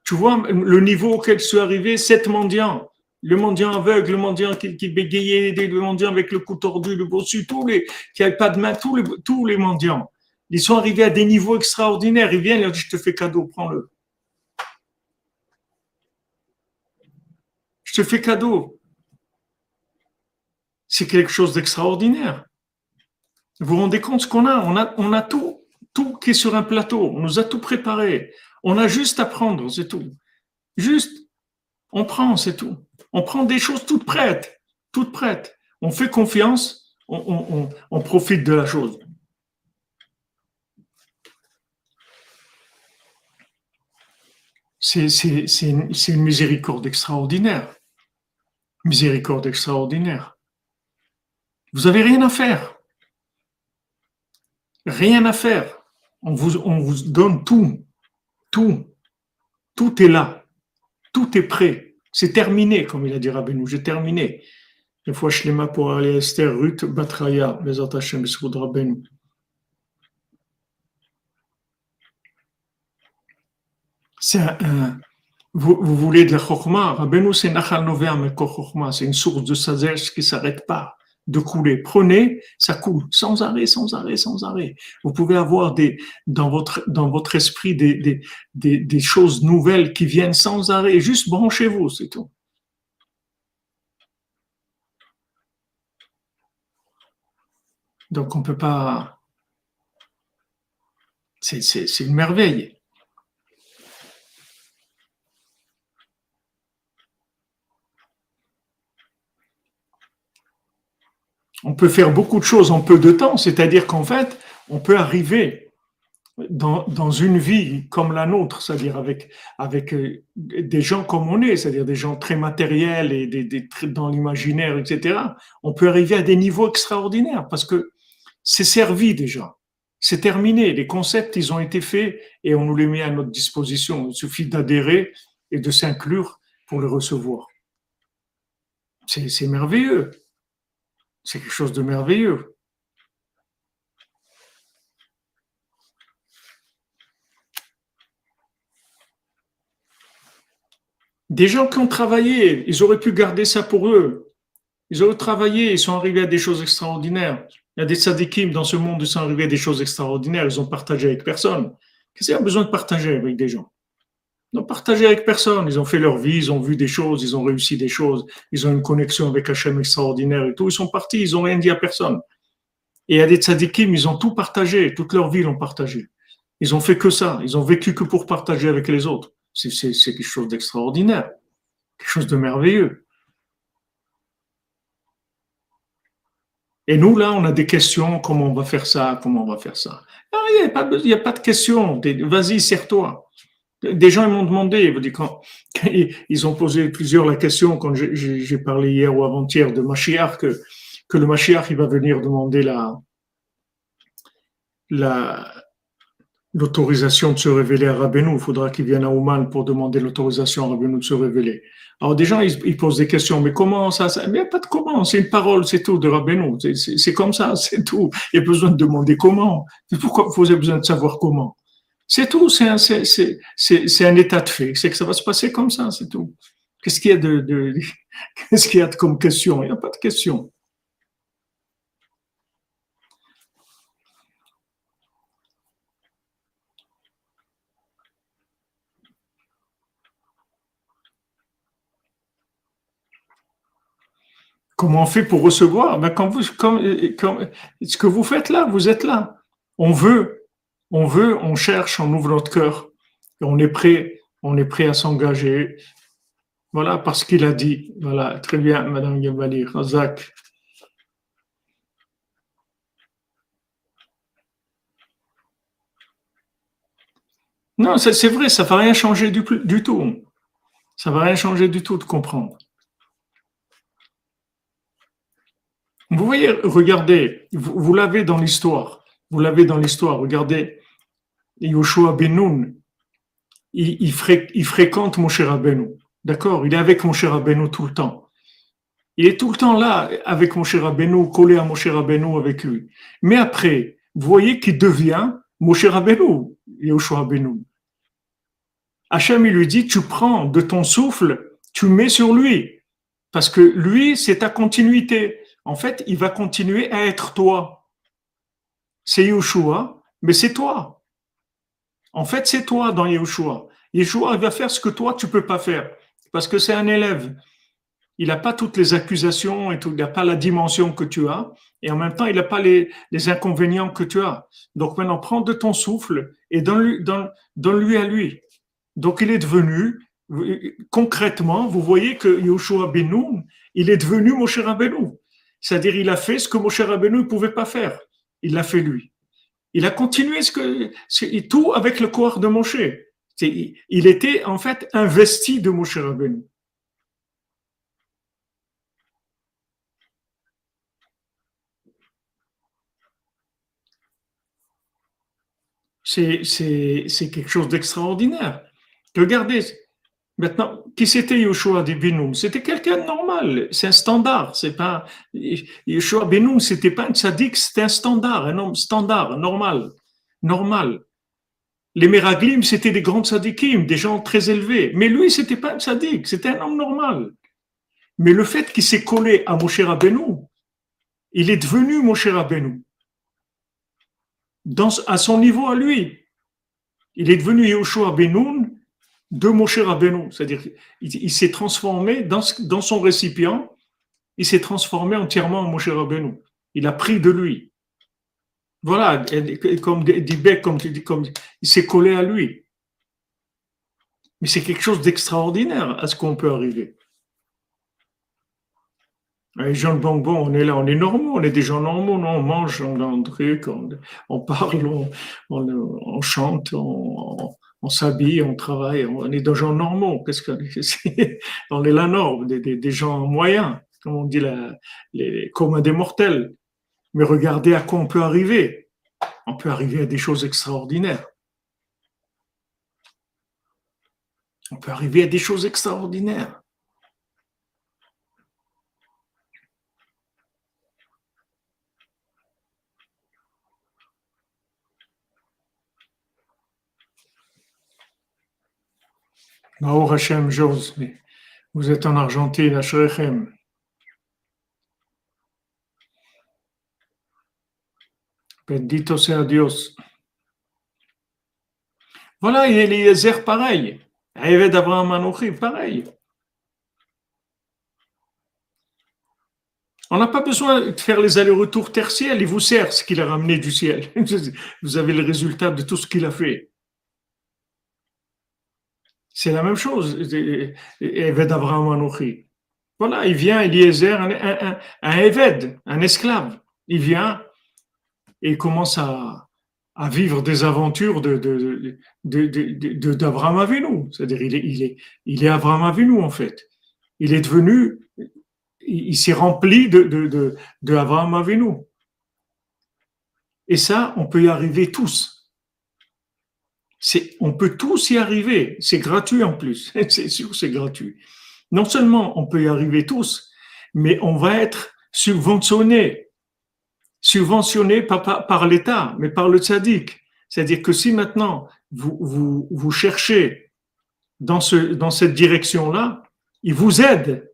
Tu vois le niveau auquel je suis arrivé, sept mendiants le mendiant aveugle, le mendiant qui, bégayait, le mendiant avec le cou tordu, le bossu, tous les qui n'avaient pas de main, tous les, mendiants. Ils sont arrivés à des niveaux extraordinaires. Ils viennent, ils disent, je te fais cadeau, prends-le. Je te fais cadeau. C'est quelque chose d'extraordinaire. Vous vous rendez compte ce qu'on a? On, a on a tout, tout qui est sur un plateau. On nous a tout préparé. On a juste à prendre, c'est tout. Juste, on prend, c'est tout. On prend des choses toutes prêtes, toutes prêtes. On fait confiance, on, profite de la chose. C'est une, une miséricorde extraordinaire. Miséricorde extraordinaire. Vous n'avez rien à faire. Rien à faire. On vous, on vous donne tout. Tout. Tout est là. Tout est prêt. C'est terminé, comme il a dit Rabbeinu, j'ai terminé. Une fois Shlema pour aller Esther, Ruth, Batraya, les Hashem, Rabbeinu. C'est un, vous, vous, voulez de la chokma, Rabbeinu c'est Nachal Nover, mais c'est une source de sagesse qui ne s'arrête pas de couler. Prenez, ça coule sans arrêt, sans arrêt, sans arrêt. Vous pouvez avoir des, dans votre, dans votre esprit des, des, des, choses nouvelles qui viennent sans arrêt. Juste branchez-vous, c'est tout. Donc on ne peut pas. C'est une merveille. On peut faire beaucoup de choses en peu de temps, c'est-à-dire qu'en fait, on peut arriver dans, une vie comme la nôtre, c'est-à-dire avec, euh, des gens comme on est, c'est-à-dire des gens très matériels et dans l'imaginaire, etc., on peut arriver à des niveaux extraordinaires parce que c'est servi déjà. C'est terminé. Les concepts, ils ont été faits et on nous les met à notre disposition. Il suffit d'adhérer et de s'inclure pour les recevoir. C'est merveilleux. C'est quelque chose de merveilleux. Des gens qui ont travaillé, ils auraient pu garder ça pour eux. Ils auraient travaillé, ils sont arrivés à des choses extraordinaires. Il y a des sadikim dans ce monde qui sont arrivés à des choses extraordinaires, ils ont partagé avec personne. Qu'est-ce qu'il y a besoin de partager avec des gens? N'ont partagé avec personne. Ils ont fait leur vie, ils ont vu des choses, ils ont réussi des choses, ils ont une connexion avec Hachem extraordinaire et tout. Ils sont partis, ils n'ont rien dit à personne. Et à des ils ont tout partagé, toute leur vie, l'ont partagé. Ils ont fait que ça, ils ont vécu que pour partager avec les autres. C'est quelque chose d'extraordinaire, quelque chose de merveilleux. Et nous, là, on a des questions, comment on va faire ça, comment on va faire ça? Ah, il n'y a, a, pas de questions, vas-y, serre-toi. Des gens m'ont demandé, ils ont posé plusieurs la question quand j'ai parlé hier ou avant-hier de Mashiach, que, le Mashiach il va venir demander la, la, l'autorisation de se révéler à Rabbeinu. Il faudra qu'il vienne à Ouman pour demander l'autorisation à Rabbeinu de se révéler. Alors des gens, ils, posent des questions, mais comment ça, il n'y a pas de comment, c'est une parole, c'est tout de Rabbeinu. C'est comme ça, c'est tout. Il y a besoin de demander comment. Pourquoi vous avez besoin de savoir comment? C'est tout, c'est un, état de fait. C'est que ça va se passer comme ça, c'est tout. Qu'est-ce qu'il y a de, de qu'est-ce qu'il y a comme question? Il n'y a pas de question. Comment on fait pour recevoir? Ben quand vous, quand, Ce que vous faites là, vous êtes là. On veut, on veut, on cherche, on ouvre notre cœur. on est prêt, on est prêt à s'engager. Voilà, parce qu'il a dit. Voilà, très bien, Madame Yabali, Razak. Non, c'est vrai, ça ne va rien changer du, du tout. Ça ne va rien changer du tout de comprendre. Vous voyez, regardez, vous, l'avez dans l'histoire. Vous l'avez dans l'histoire. Regardez, Yoshua Benoun, il, il, il, fréquente Rabbeinu. D'accord? Il est avec mon cher Rabbeinu tout le temps. Il est tout le temps là avec mon cher Rabbeinu, collé à mon cher Rabbeinu avec lui. Mais après, voyez qu'il devient mon cher Rabbeinu, Yoshua Benoun. Hachem, il lui dit, tu prends de ton souffle, tu mets sur lui. Parce que lui, c'est ta continuité en fait, il va continuer à être toi. C'est Yeshua, mais c'est toi. En fait, c'est toi dans Yeshua. Yeshua, va faire ce que toi, tu peux pas faire. Parce que c'est un élève. Il n'a pas toutes les accusations et tout, il n'a pas la dimension que tu as. Et en même temps, il n'a pas les, inconvénients que tu as. Donc maintenant, prends de ton souffle et donne-lui donne, à lui. Donc il est devenu, concrètement, vous voyez que Yoshua Benoun, il est devenu Moshe Rabbeinu. C'est-à-dire, il a fait ce que Moshe Rabbeinu ne pouvait pas faire. Il l'a fait lui. Il a continué ce que, tout avec le corps de Moshe. Il était en fait investi de Moshe Rabbeinu. C'est quelque chose d'extraordinaire. Regardez, Maintenant, qui c'était Yoshua de Benoum C'était quelqu'un de normal, c'est un standard. C'est pas Yoshua Benoum, c'était pas un sadique, c'était un standard, un homme standard, normal, normal. Les Meraglim, c'était des grands sadikim, des gens très élevés. Mais lui, c'était pas un sadique, c'était un homme normal. Mais le fait qu'il s'est collé à Moshe Rabbeinu, il est devenu Moshe Rabbeinu. Dans, à son niveau à lui. Il est devenu Yoshua Benoun de Moshe Rabbeinu. C'est-à-dire, il, s'est transformé dans, son récipient, il s'est transformé entièrement en Moshe Rabbeinu. Il a pris de lui. Voilà, comme dit Beck, comme, comme il s'est collé à lui. Mais c'est quelque chose d'extraordinaire à ce qu'on peut arriver. Gens de bonbon, on est là, on est normaux, on est des gens normaux, non, on mange, on, on, on parle, on, on chante, on, on s'habille, on travaille, on est des gens normaux. Qu'est-ce que on est la norme, des, gens moyens, comme on dit, les communs des mortels. Mais regardez à quoi on peut arriver. On peut arriver à des choses extraordinaires. On peut arriver à des choses extraordinaires. Hashem vous êtes en Argentine, à Shrechem. Bendito sea Dios. Voilà, il y a Eliezer pareil. Rêvé d'Abraham Anouchi, pareil. On n'a pas besoin de faire les allers-retours tertiels, il vous sert ce qu'il a ramené du ciel. Vous avez le résultat de tout ce qu'il a fait. C'est la même chose. Eved Abraham Anouchi. Voilà, il vient, Eliezer, un, un, un, Eved, un esclave. Il vient et commence à, vivre des aventures de, de, de, d'Abraham Avinu. C'est-à-dire, il est, il, est, il est Abraham Avinu, en fait. Il est devenu, il, s'est rempli de, de, de. Et ça, on peut y arriver tous. On peut tous y arriver. C'est gratuit en plus. C'est sûr, c'est gratuit. Non seulement on peut y arriver tous, mais on va être subventionné. Subventionné par, l'État, mais par le tzaddik. C'est-à-dire que si maintenant vous, vous, cherchez dans, dans cette direction-là, il vous aide.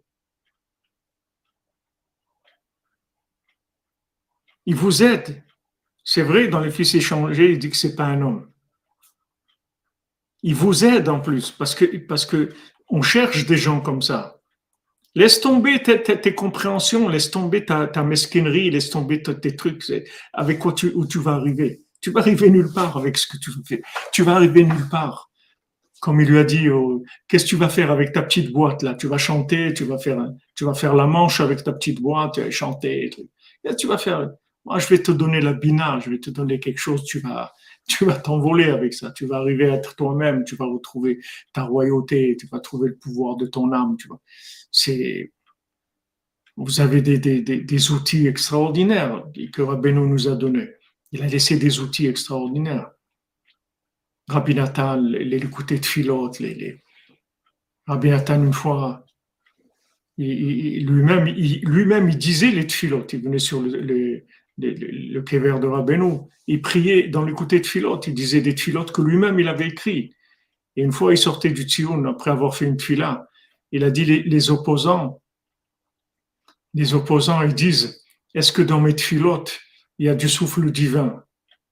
Il vous aide. C'est vrai, dans les fils échangés, il dit que c'est pas un homme. Il vous aide en plus, parce que, parce que on cherche des gens comme ça. Laisse tomber tes, compréhensions, laisse tomber ta, mesquinerie, laisse tomber tes trucs, avec quoi tu, où tu vas arriver. Tu vas arriver nulle part avec ce que tu fais. Tu vas arriver nulle part. Comme il lui a dit, oh, qu'est-ce que tu vas faire avec ta petite boîte là? Tu vas chanter, tu vas faire, tu vas faire la manche avec ta petite boîte, tu vas chanter. Tu vas faire? Moi, je vais te donner la bina, je vais te donner quelque chose. Tu vas, tu vas t'envoler avec ça. Tu vas arriver à être toi-même. Tu vas retrouver ta royauté. Tu vas trouver le pouvoir de ton âme. Tu vois. C'est, vous avez des, des, des, outils extraordinaires que Rabbeinu nous a donnés. Il a laissé des outils extraordinaires. Rabbi Nathan, l'écouter de Philote, les, les... Rabbi Nathan, une fois, lui-même, il, lui-même, il disait les tfilotes. Il venait sur le, le, kever de Rabbeinu. Il priait dans l'écouter de tfilotes. Il disait des tfilotes que lui-même, il avait écrit. Et une fois, il sortait du tzion après avoir fait une tfila. Il a dit les, opposants, les opposants, ils disent, est-ce que dans mes tfilotes, il y a du souffle divin?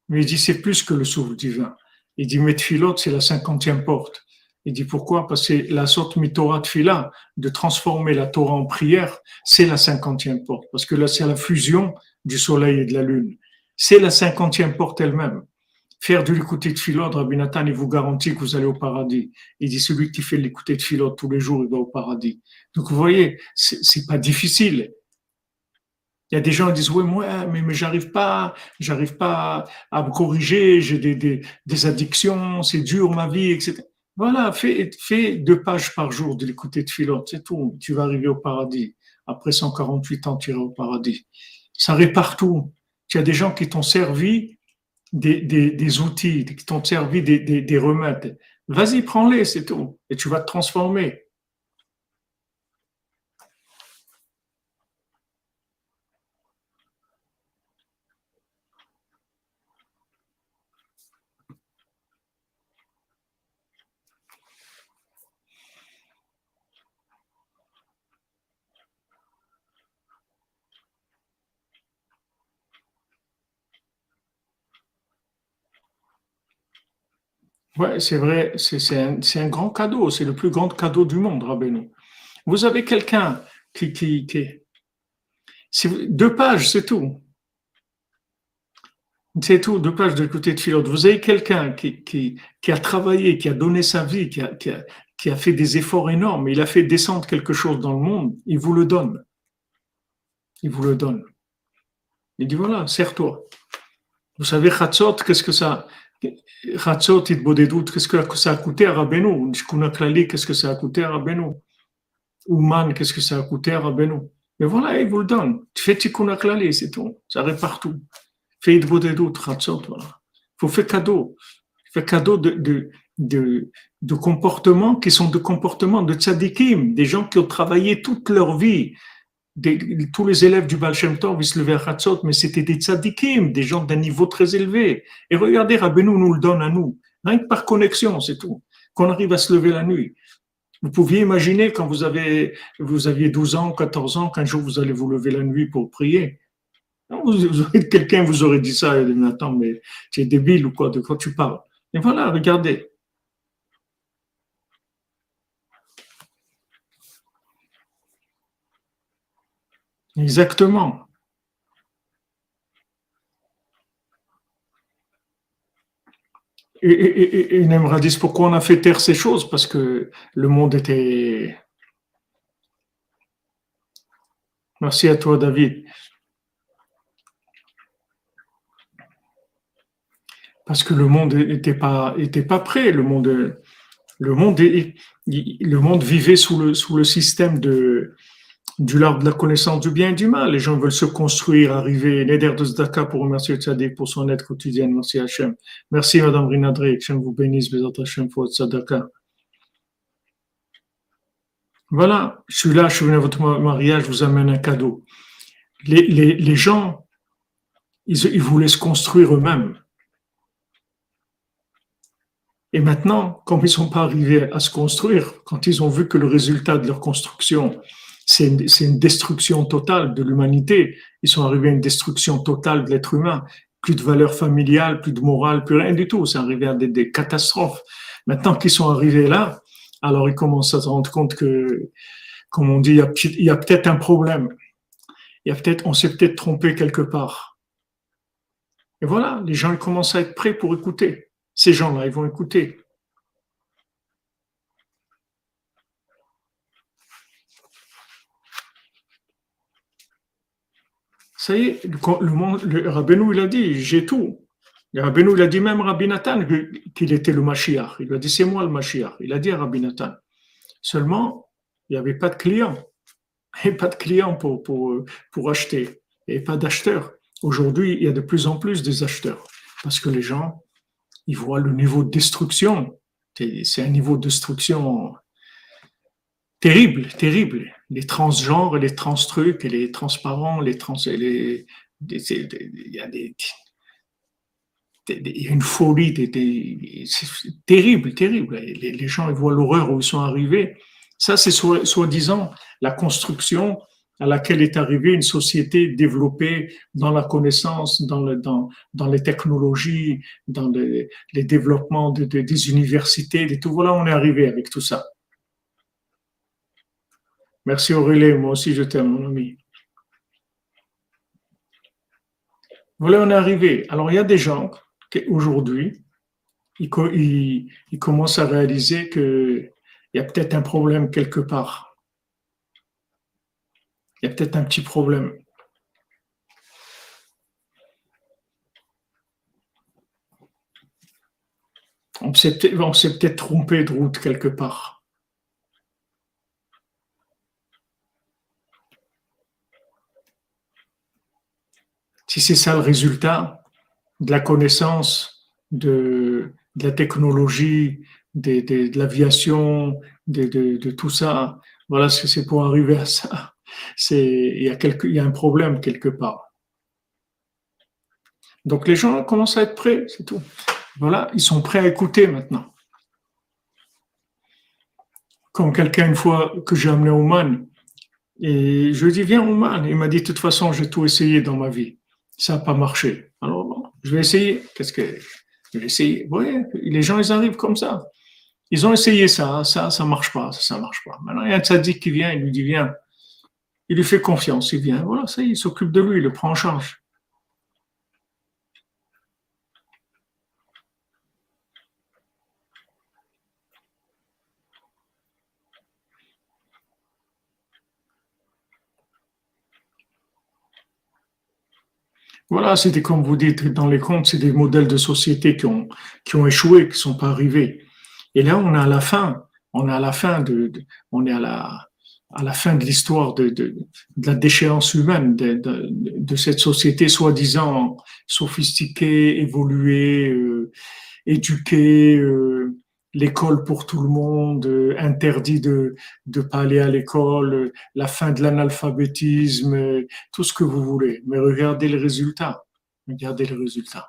Mais il dit, c'est plus que le souffle divin. Il dit, mes tfilotes, c'est la cinquantième porte. Il dit pourquoi? Parce que la sorte mitora tfila, de transformer la Torah en prière, c'est la cinquantième porte. Parce que là, c'est la fusion du soleil et de la lune. C'est la cinquantième porte elle-même faire de l'écouter de Philot, Rabbi Nathan, il vous garantit que vous allez au paradis. Il dit, celui qui fait l'écouter de Philot tous les jours, il va au paradis. Donc, vous voyez, c'est pas difficile. Il y a des gens qui disent, oui, moi, mais, mais j'arrive pas, j'arrive pas à me corriger, j'ai des, des, addictions, c'est dur ma vie, etc. Voilà, fais, deux pages par jour de l'écouter de Philot, c'est tout. Tu vas arriver au paradis. Après 148 ans, tu iras au paradis. Ça répare tout. Il y a des gens qui t'ont servi des, outils qui t'ont servi des, des remèdes. Vas-y, prends-les, c'est tout. Et tu vas te transformer. Ouais, c'est vrai, c'est un, grand cadeau, c'est le plus grand cadeau du monde, Rabbeinu. Vous avez quelqu'un qui, qui, qui deux pages, c'est tout. C'est tout, deux pages de côté de Philote. Vous avez quelqu'un qui, a travaillé, qui a donné sa vie, qui a, qui, a, fait des efforts énormes, il a fait descendre quelque chose dans le monde, il vous le donne. Il vous le donne. Il dit voilà, serre-toi. Vous savez, Khatsot, qu'est-ce que ça Ratzot doutes qu'est-ce que ça a coûté à Rabbeinu qu'est-ce que ça a coûté à Rabbeinu Ouman, qu'est-ce que ça a coûté à Rabbeinu Mais voilà, il vous le donne. Fais Tikkun Klali, c'est tout. Ça arrive partout. Fais doutes Ratzot, voilà. Il faut faire cadeau. Faire cadeau de, de, de, de comportements qui sont de comportements de tzadikim, des gens qui ont travaillé toute leur vie tous les élèves du Baal Shem Tov, ils se levaient à Hatzot, mais c'était des tzadikim, des gens d'un niveau très élevé. Et regardez, Rabbeinu nous le donne à nous, rien que par connexion, c'est tout, qu'on arrive à se lever la nuit. Vous pouviez imaginer quand vous, avez, vous aviez 12 ans, 14 ans, qu'un jour vous allez vous lever la nuit pour prier. Quelqu'un vous aurait dit ça, il dit, attends, mais tu es débile ou quoi, de quoi tu parles? Et voilà, regardez. Exactement. Et, et, et, pourquoi on a fait taire ces choses? Parce que le monde était. Merci à toi, David. Parce que le monde n'était pas, était pas prêt. Le monde, le monde, le monde vivait sous le, sous le système de, du l'arbre de la connaissance du bien et du mal. Les gens veulent se construire, arriver. Neder de Zdaka pour remercier Tzadik pour son aide quotidienne. Merci Hachem. Merci Madame Rinadré. Hachem vous bénisse, Bézat Hachem, pour Tzadaka. Voilà, je suis là, je suis venu à votre mariage, je vous amène un cadeau. Les, les, les gens, ils, ils voulaient se construire eux-mêmes. Et maintenant, comme ils ne sont pas arrivés à se construire, quand ils ont vu que le résultat de leur construction, c'est une, destruction totale de l'humanité, ils sont arrivés à une destruction totale de l'être humain, plus de valeur familiale, plus de morale, plus rien du tout, c'est arrivé à des, catastrophes. Maintenant qu'ils sont arrivés là, alors ils commencent à se rendre compte que, comme on dit, il y a, peut-être un problème. Il y a peut-être, on s'est peut-être trompé quelque part. Et voilà, les gens commencent à être prêts pour écouter. Ces gens-là, ils vont écouter. Ça y est, le, monde, le Rabbeinu, il a dit, j'ai tout. Le Rabbeinu, il a dit même Rabbi Nathan qu'il était le Mashiach. Il a dit, c'est moi le Mashiach. Il a dit à Rabbi Nathan. Seulement, il n'y avait pas de clients. Et pas de clients pour, pour, pour acheter. Et pas d'acheteurs. Aujourd'hui, il y a de plus en plus des acheteurs. Parce que les gens, ils voient le niveau de destruction. C'est un niveau de destruction terrible, terrible. Les transgenres, les transtrucs, les transparents, les trans, il y a des, il y une folie, c'est terrible, terrible. Les, gens ils voient l'horreur où ils sont arrivés. Ça, c'est soi-disant la construction à laquelle est arrivée une société développée dans la connaissance, dans, le, les technologies, dans les, les développements de, des universités, et tout. Voilà, on est arrivé avec tout ça. Merci Aurélie, moi aussi je t'aime, mon ami. Voilà, on est arrivé. Alors, il y a des gens qui, aujourd'hui, ils, commencent à réaliser qu'il y a peut-être un problème quelque part il y a peut-être un petit problème. On s'est peut-être trompé de route quelque part. Si c'est ça le résultat de la connaissance, de, la technologie, de, l'aviation, de, tout ça, voilà ce que c'est pour arriver à ça c'est il y a quelque, il y a un problème quelque part. Donc les gens commencent à être prêts, c'est tout. Voilà, ils sont prêts à écouter maintenant. Comme quelqu'un une fois que j'ai amené au man, et je lui ai dit viens au man, il m'a dit de toute façon j'ai tout essayé dans ma vie, ça n'a pas marché. Alors bon, je vais essayer. Qu'est-ce que je vais essayer? Oui, les gens ils arrivent comme ça. Ils ont essayé ça, ça, ça marche pas, ça, ça marche pas. Maintenant il y a un tzaddik qui vient, il lui dit viens, il lui fait confiance, il vient, voilà, ça il s'occupe de lui, il le prend en charge. Voilà, c'était comme vous dites dans les contes, c'est des modèles de société qui ont, qui ont échoué, qui ne sont pas arrivés. Et là, on est à la fin, on est à la fin de on est à la, à la fin de l'histoire de, de, de, la déchéance humaine de, de cette société soi-disant sophistiquée, évoluée, euh, éduquée, euh, l'école pour tout le monde, euh, interdit de ne pas aller à l'école, la fin de l'analphabétisme, tout ce que vous voulez. Mais regardez le résultat. Regardez le résultat.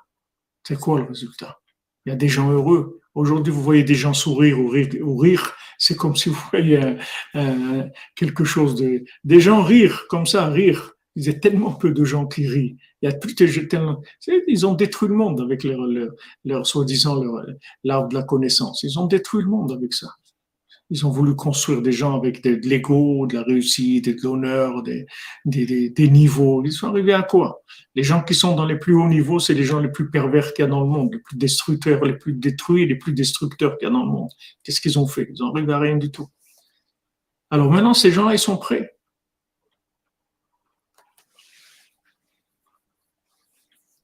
C'est quoi le résultat? Il y a des gens heureux. Aujourd'hui, vous voyez des gens sourire ou rire, rire c'est comme si vous voyez quelque chose de... Des gens rire comme ça, rire. Il y a tellement peu de gens qui rient. Il y a de tellement... Ils ont détruit le monde avec leur, leur, leur soi-disant l'arbre de la connaissance. Ils ont détruit le monde avec ça. Ils ont voulu construire des gens avec de, l'ego, de la réussite, de l'honneur, des, des, des, niveaux. Ils sont arrivés à quoi? Les gens qui sont dans les plus hauts niveaux, c'est les gens les plus pervers qu'il y a dans le monde, les plus destructeurs, les plus détruits, les plus destructeurs qu'il y a dans le monde. Qu'est-ce qu'ils ont fait? Ils ont arrivé à rien du tout. Alors maintenant, ces gens-là, ils sont prêts.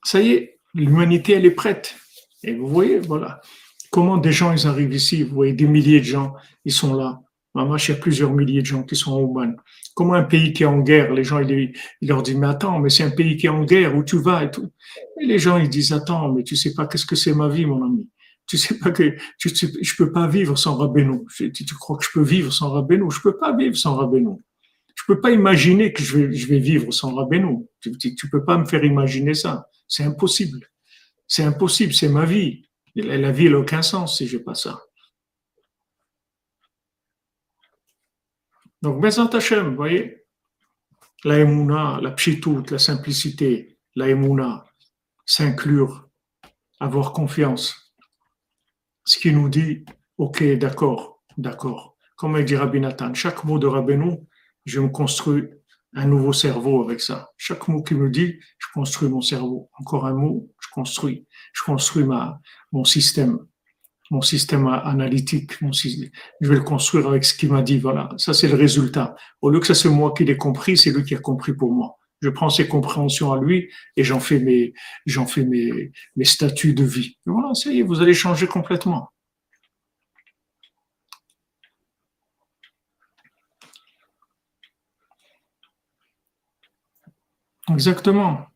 Ça y est, l'humanité, elle est prête. Et vous voyez, voilà comment des gens ils arrivent ici, vous voyez des milliers de gens, ils sont là. Maman, il y a plusieurs milliers de gens qui sont en Comment un pays qui est en guerre, les gens, ils, leur disent, mais attends, mais c'est un pays qui est en guerre, où tu vas et tout. Et les gens, ils disent, attends, mais tu sais pas qu'est-ce que c'est ma vie, mon ami. Tu sais pas que tu je peux pas vivre sans Rabbeinu. Tu, tu, crois que je peux vivre sans Rabbeinu? Je peux pas vivre sans Rabbeinu. Je peux pas imaginer que je vais, vivre sans Rabbeinu. Tu, tu peux pas me faire imaginer ça. C'est impossible. C'est impossible. C'est ma vie. La vie n'a aucun sens si je n'ai pas ça. Donc, Bezat Hashem, vous voyez, la émouna, la pchitout, la simplicité, la émouna, s'inclure, avoir confiance. Ce qui nous dit, ok, d'accord, d'accord. Comme dit Rabbi Nathan, chaque mot de Rabbeinu, je me construis un nouveau cerveau avec ça. Chaque mot qui me dit, je construis mon cerveau. Encore un mot, je construis. Je construis ma, mon système mon système analytique, je vais le construire avec ce qu'il m'a dit. Voilà, ça c'est le résultat. Au lieu que ça c'est moi qui l'ai compris, c'est lui qui a compris pour moi. Je prends ses compréhensions à lui et j'en fais mes, j'en fais mes, mes statuts de vie. voilà, ça y est, vous allez changer complètement. Exactement.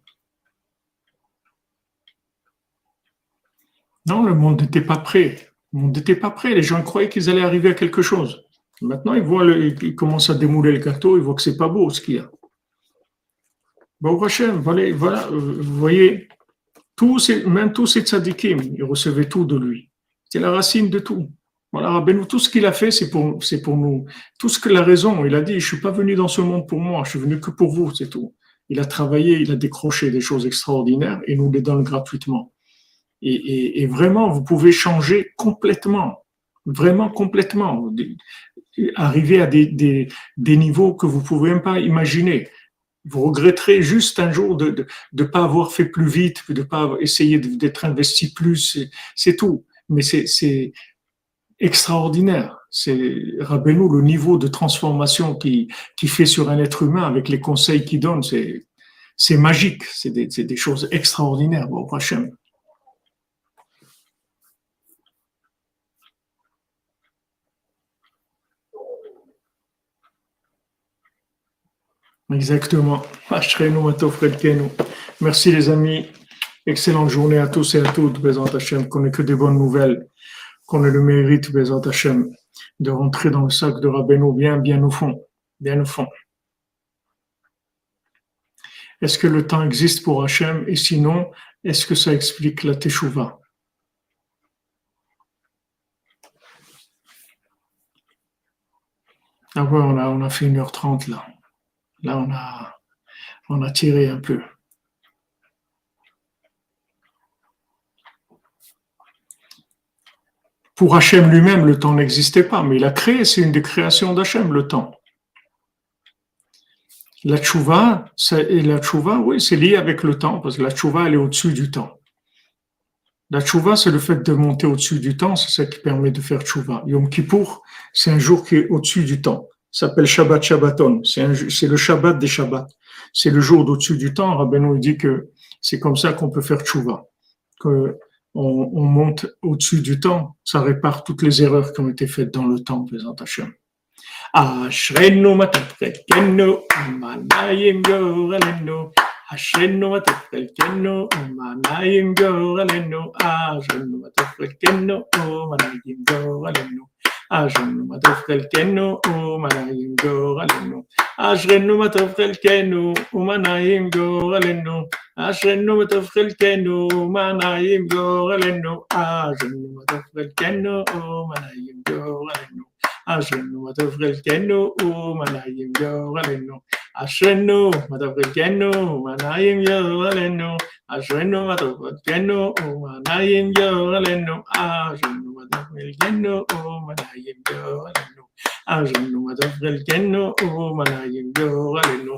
Non, le monde n'était pas prêt. Le monde n'était pas prêt. Les gens croyaient qu'ils allaient arriver à quelque chose. Maintenant, ils, voient ils commencent à démouler le gâteau, ils voient que c'est pas beau ce qu'il y a. Bon, Hachem, voilà, voilà, vous voyez, tous ces, même tous ces tzadikim, ils recevaient tout de lui. C'est la racine de tout. Voilà, tout ce qu'il a fait, c'est pour, c'est pour nous. Tout ce que la raison, il a dit, je suis pas venu dans ce monde pour moi, je suis venu que pour vous, c'est tout. Il a travaillé, il a décroché des choses extraordinaires et nous les donne gratuitement. Et, vraiment, vous pouvez changer complètement, vraiment complètement, arriver à des, niveaux que vous pouvez même pas imaginer. Vous regretterez juste un jour de ne pas avoir fait plus vite, de ne pas essayer d'être investi plus, c'est tout. Mais c'est extraordinaire. C'est Rabbeinu, le niveau de transformation qui, qui fait sur un être humain avec les conseils qu'il donne, c'est magique. C'est des, des, choses extraordinaires. Bon, Hachem. Exactement. Merci les amis. Excellente journée à tous et à toutes. Bézant Hachem, qu'on ait que des bonnes nouvelles. Qu'on ait le mérite, Bézant Hachem, de rentrer dans le sac de Rabbeinu bien, bien au fond. Bien au fond. Est-ce que le temps existe pour Hachem? Et sinon, est-ce que ça explique la Teshuvah? Ah ouais, on a, on a fait 1h30 là. Là, on a, on a tiré un peu. Pour Hachem lui-même, le temps n'existait pas, mais il a créé, c'est une des créations d'Hachem, le temps. La tchouva, la tchouva, oui, c'est lié avec le temps, parce que la tchouva, elle est au-dessus du temps. La tchouva, c'est le fait de monter au-dessus du temps, c'est ça qui permet de faire tchouva. Yom Kippour, c'est un jour qui est au-dessus du temps s'appelle Shabbat Shabbaton. C'est le Shabbat des Shabbats. C'est le jour d'au-dessus du temps. Rabbeinu dit que c'est comme ça qu'on peut faire tchouva. on, on monte au-dessus du temps. Ça répare toutes les erreurs qui ont été faites dans le temps, présent Hachem. אשרנו מה תפקדנו, ומנעים גורלנו. אשרנו מה תפקדנו, ומנעים גורלנו. אשרנו מה תפקדנו, ומנעים גורלנו. عشان ما تفخل الكنو وما نايم جوه غلنو عشان ما تفخل كأنه وما نايم جوه غلنو عشان ما تفخل كأنه وما نايم جوه غلنو عشان ما تفخل كأنه وما نايم جوه غلنو Ashenu matavrilkenu umanayim yoralenu. Ashenu matavrilkenu umanayim yoralenu. Ashenu matavrilkenu umanayim yoralenu. Ashenu matavrilkenu umanayim yoralenu. Ashenu matavrilkenu umanayim yoralenu.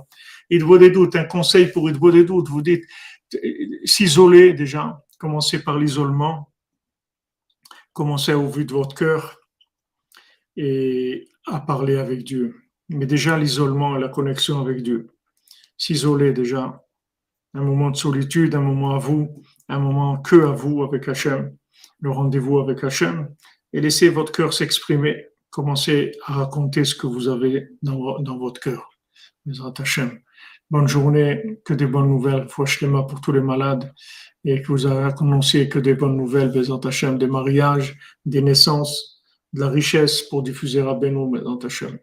Il vaut des un conseil pour il vaut des. Vous dites s'isoler déjà, commencez par l'isolement, commencez au vu de votre cœur et à parler avec Dieu. Mais déjà l'isolement, et la connexion avec Dieu. S'isoler déjà. Un moment de solitude, un moment à vous, un moment que à vous avec Hachem, le rendez-vous avec Hachem, et laissez votre cœur s'exprimer. Commencez à raconter ce que vous avez dans, dans votre cœur. Bonne journée, que des bonnes nouvelles. Fouachlema pour tous les malades et que vous annonciez que des bonnes nouvelles, Bezat Hachem, des mariages, des naissances, de la richesse pour diffuser Rabbeinu dans Hachem.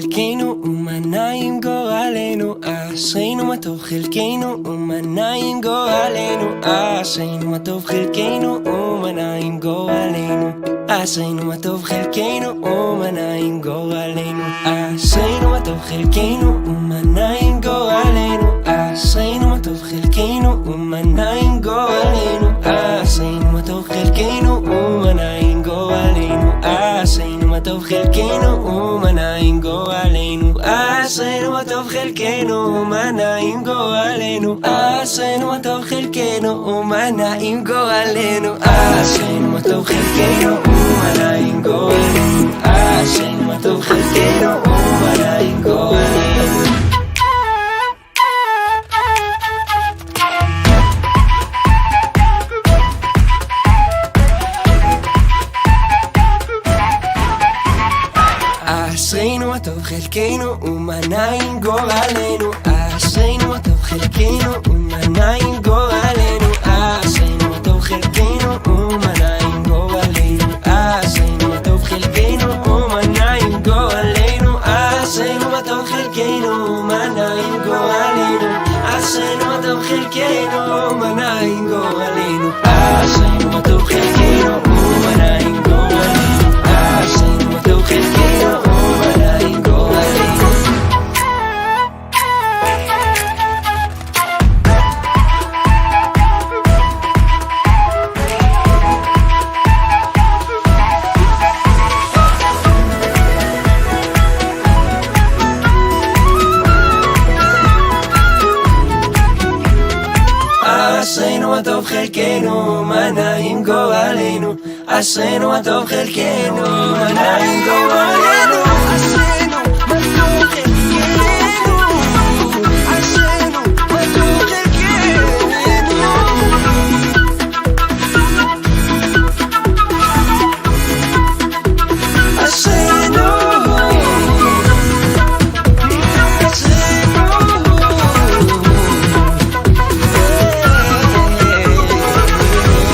חלקנו ומנה עם גורלנו, אשרינו מה טוב חלקנו ומנה עם גורלנו, אשרינו מה טוב חלקנו ומנה עם גורלנו, אשרינו מה טוב חלקנו ומנה עם גורלנו, אשרינו מה טוב חלקנו el que no humana ingo alenu hace no mato el que no humana ingo alenu hace no mato el que no humana ingo alenu hace no mato el que no humana ingo alenu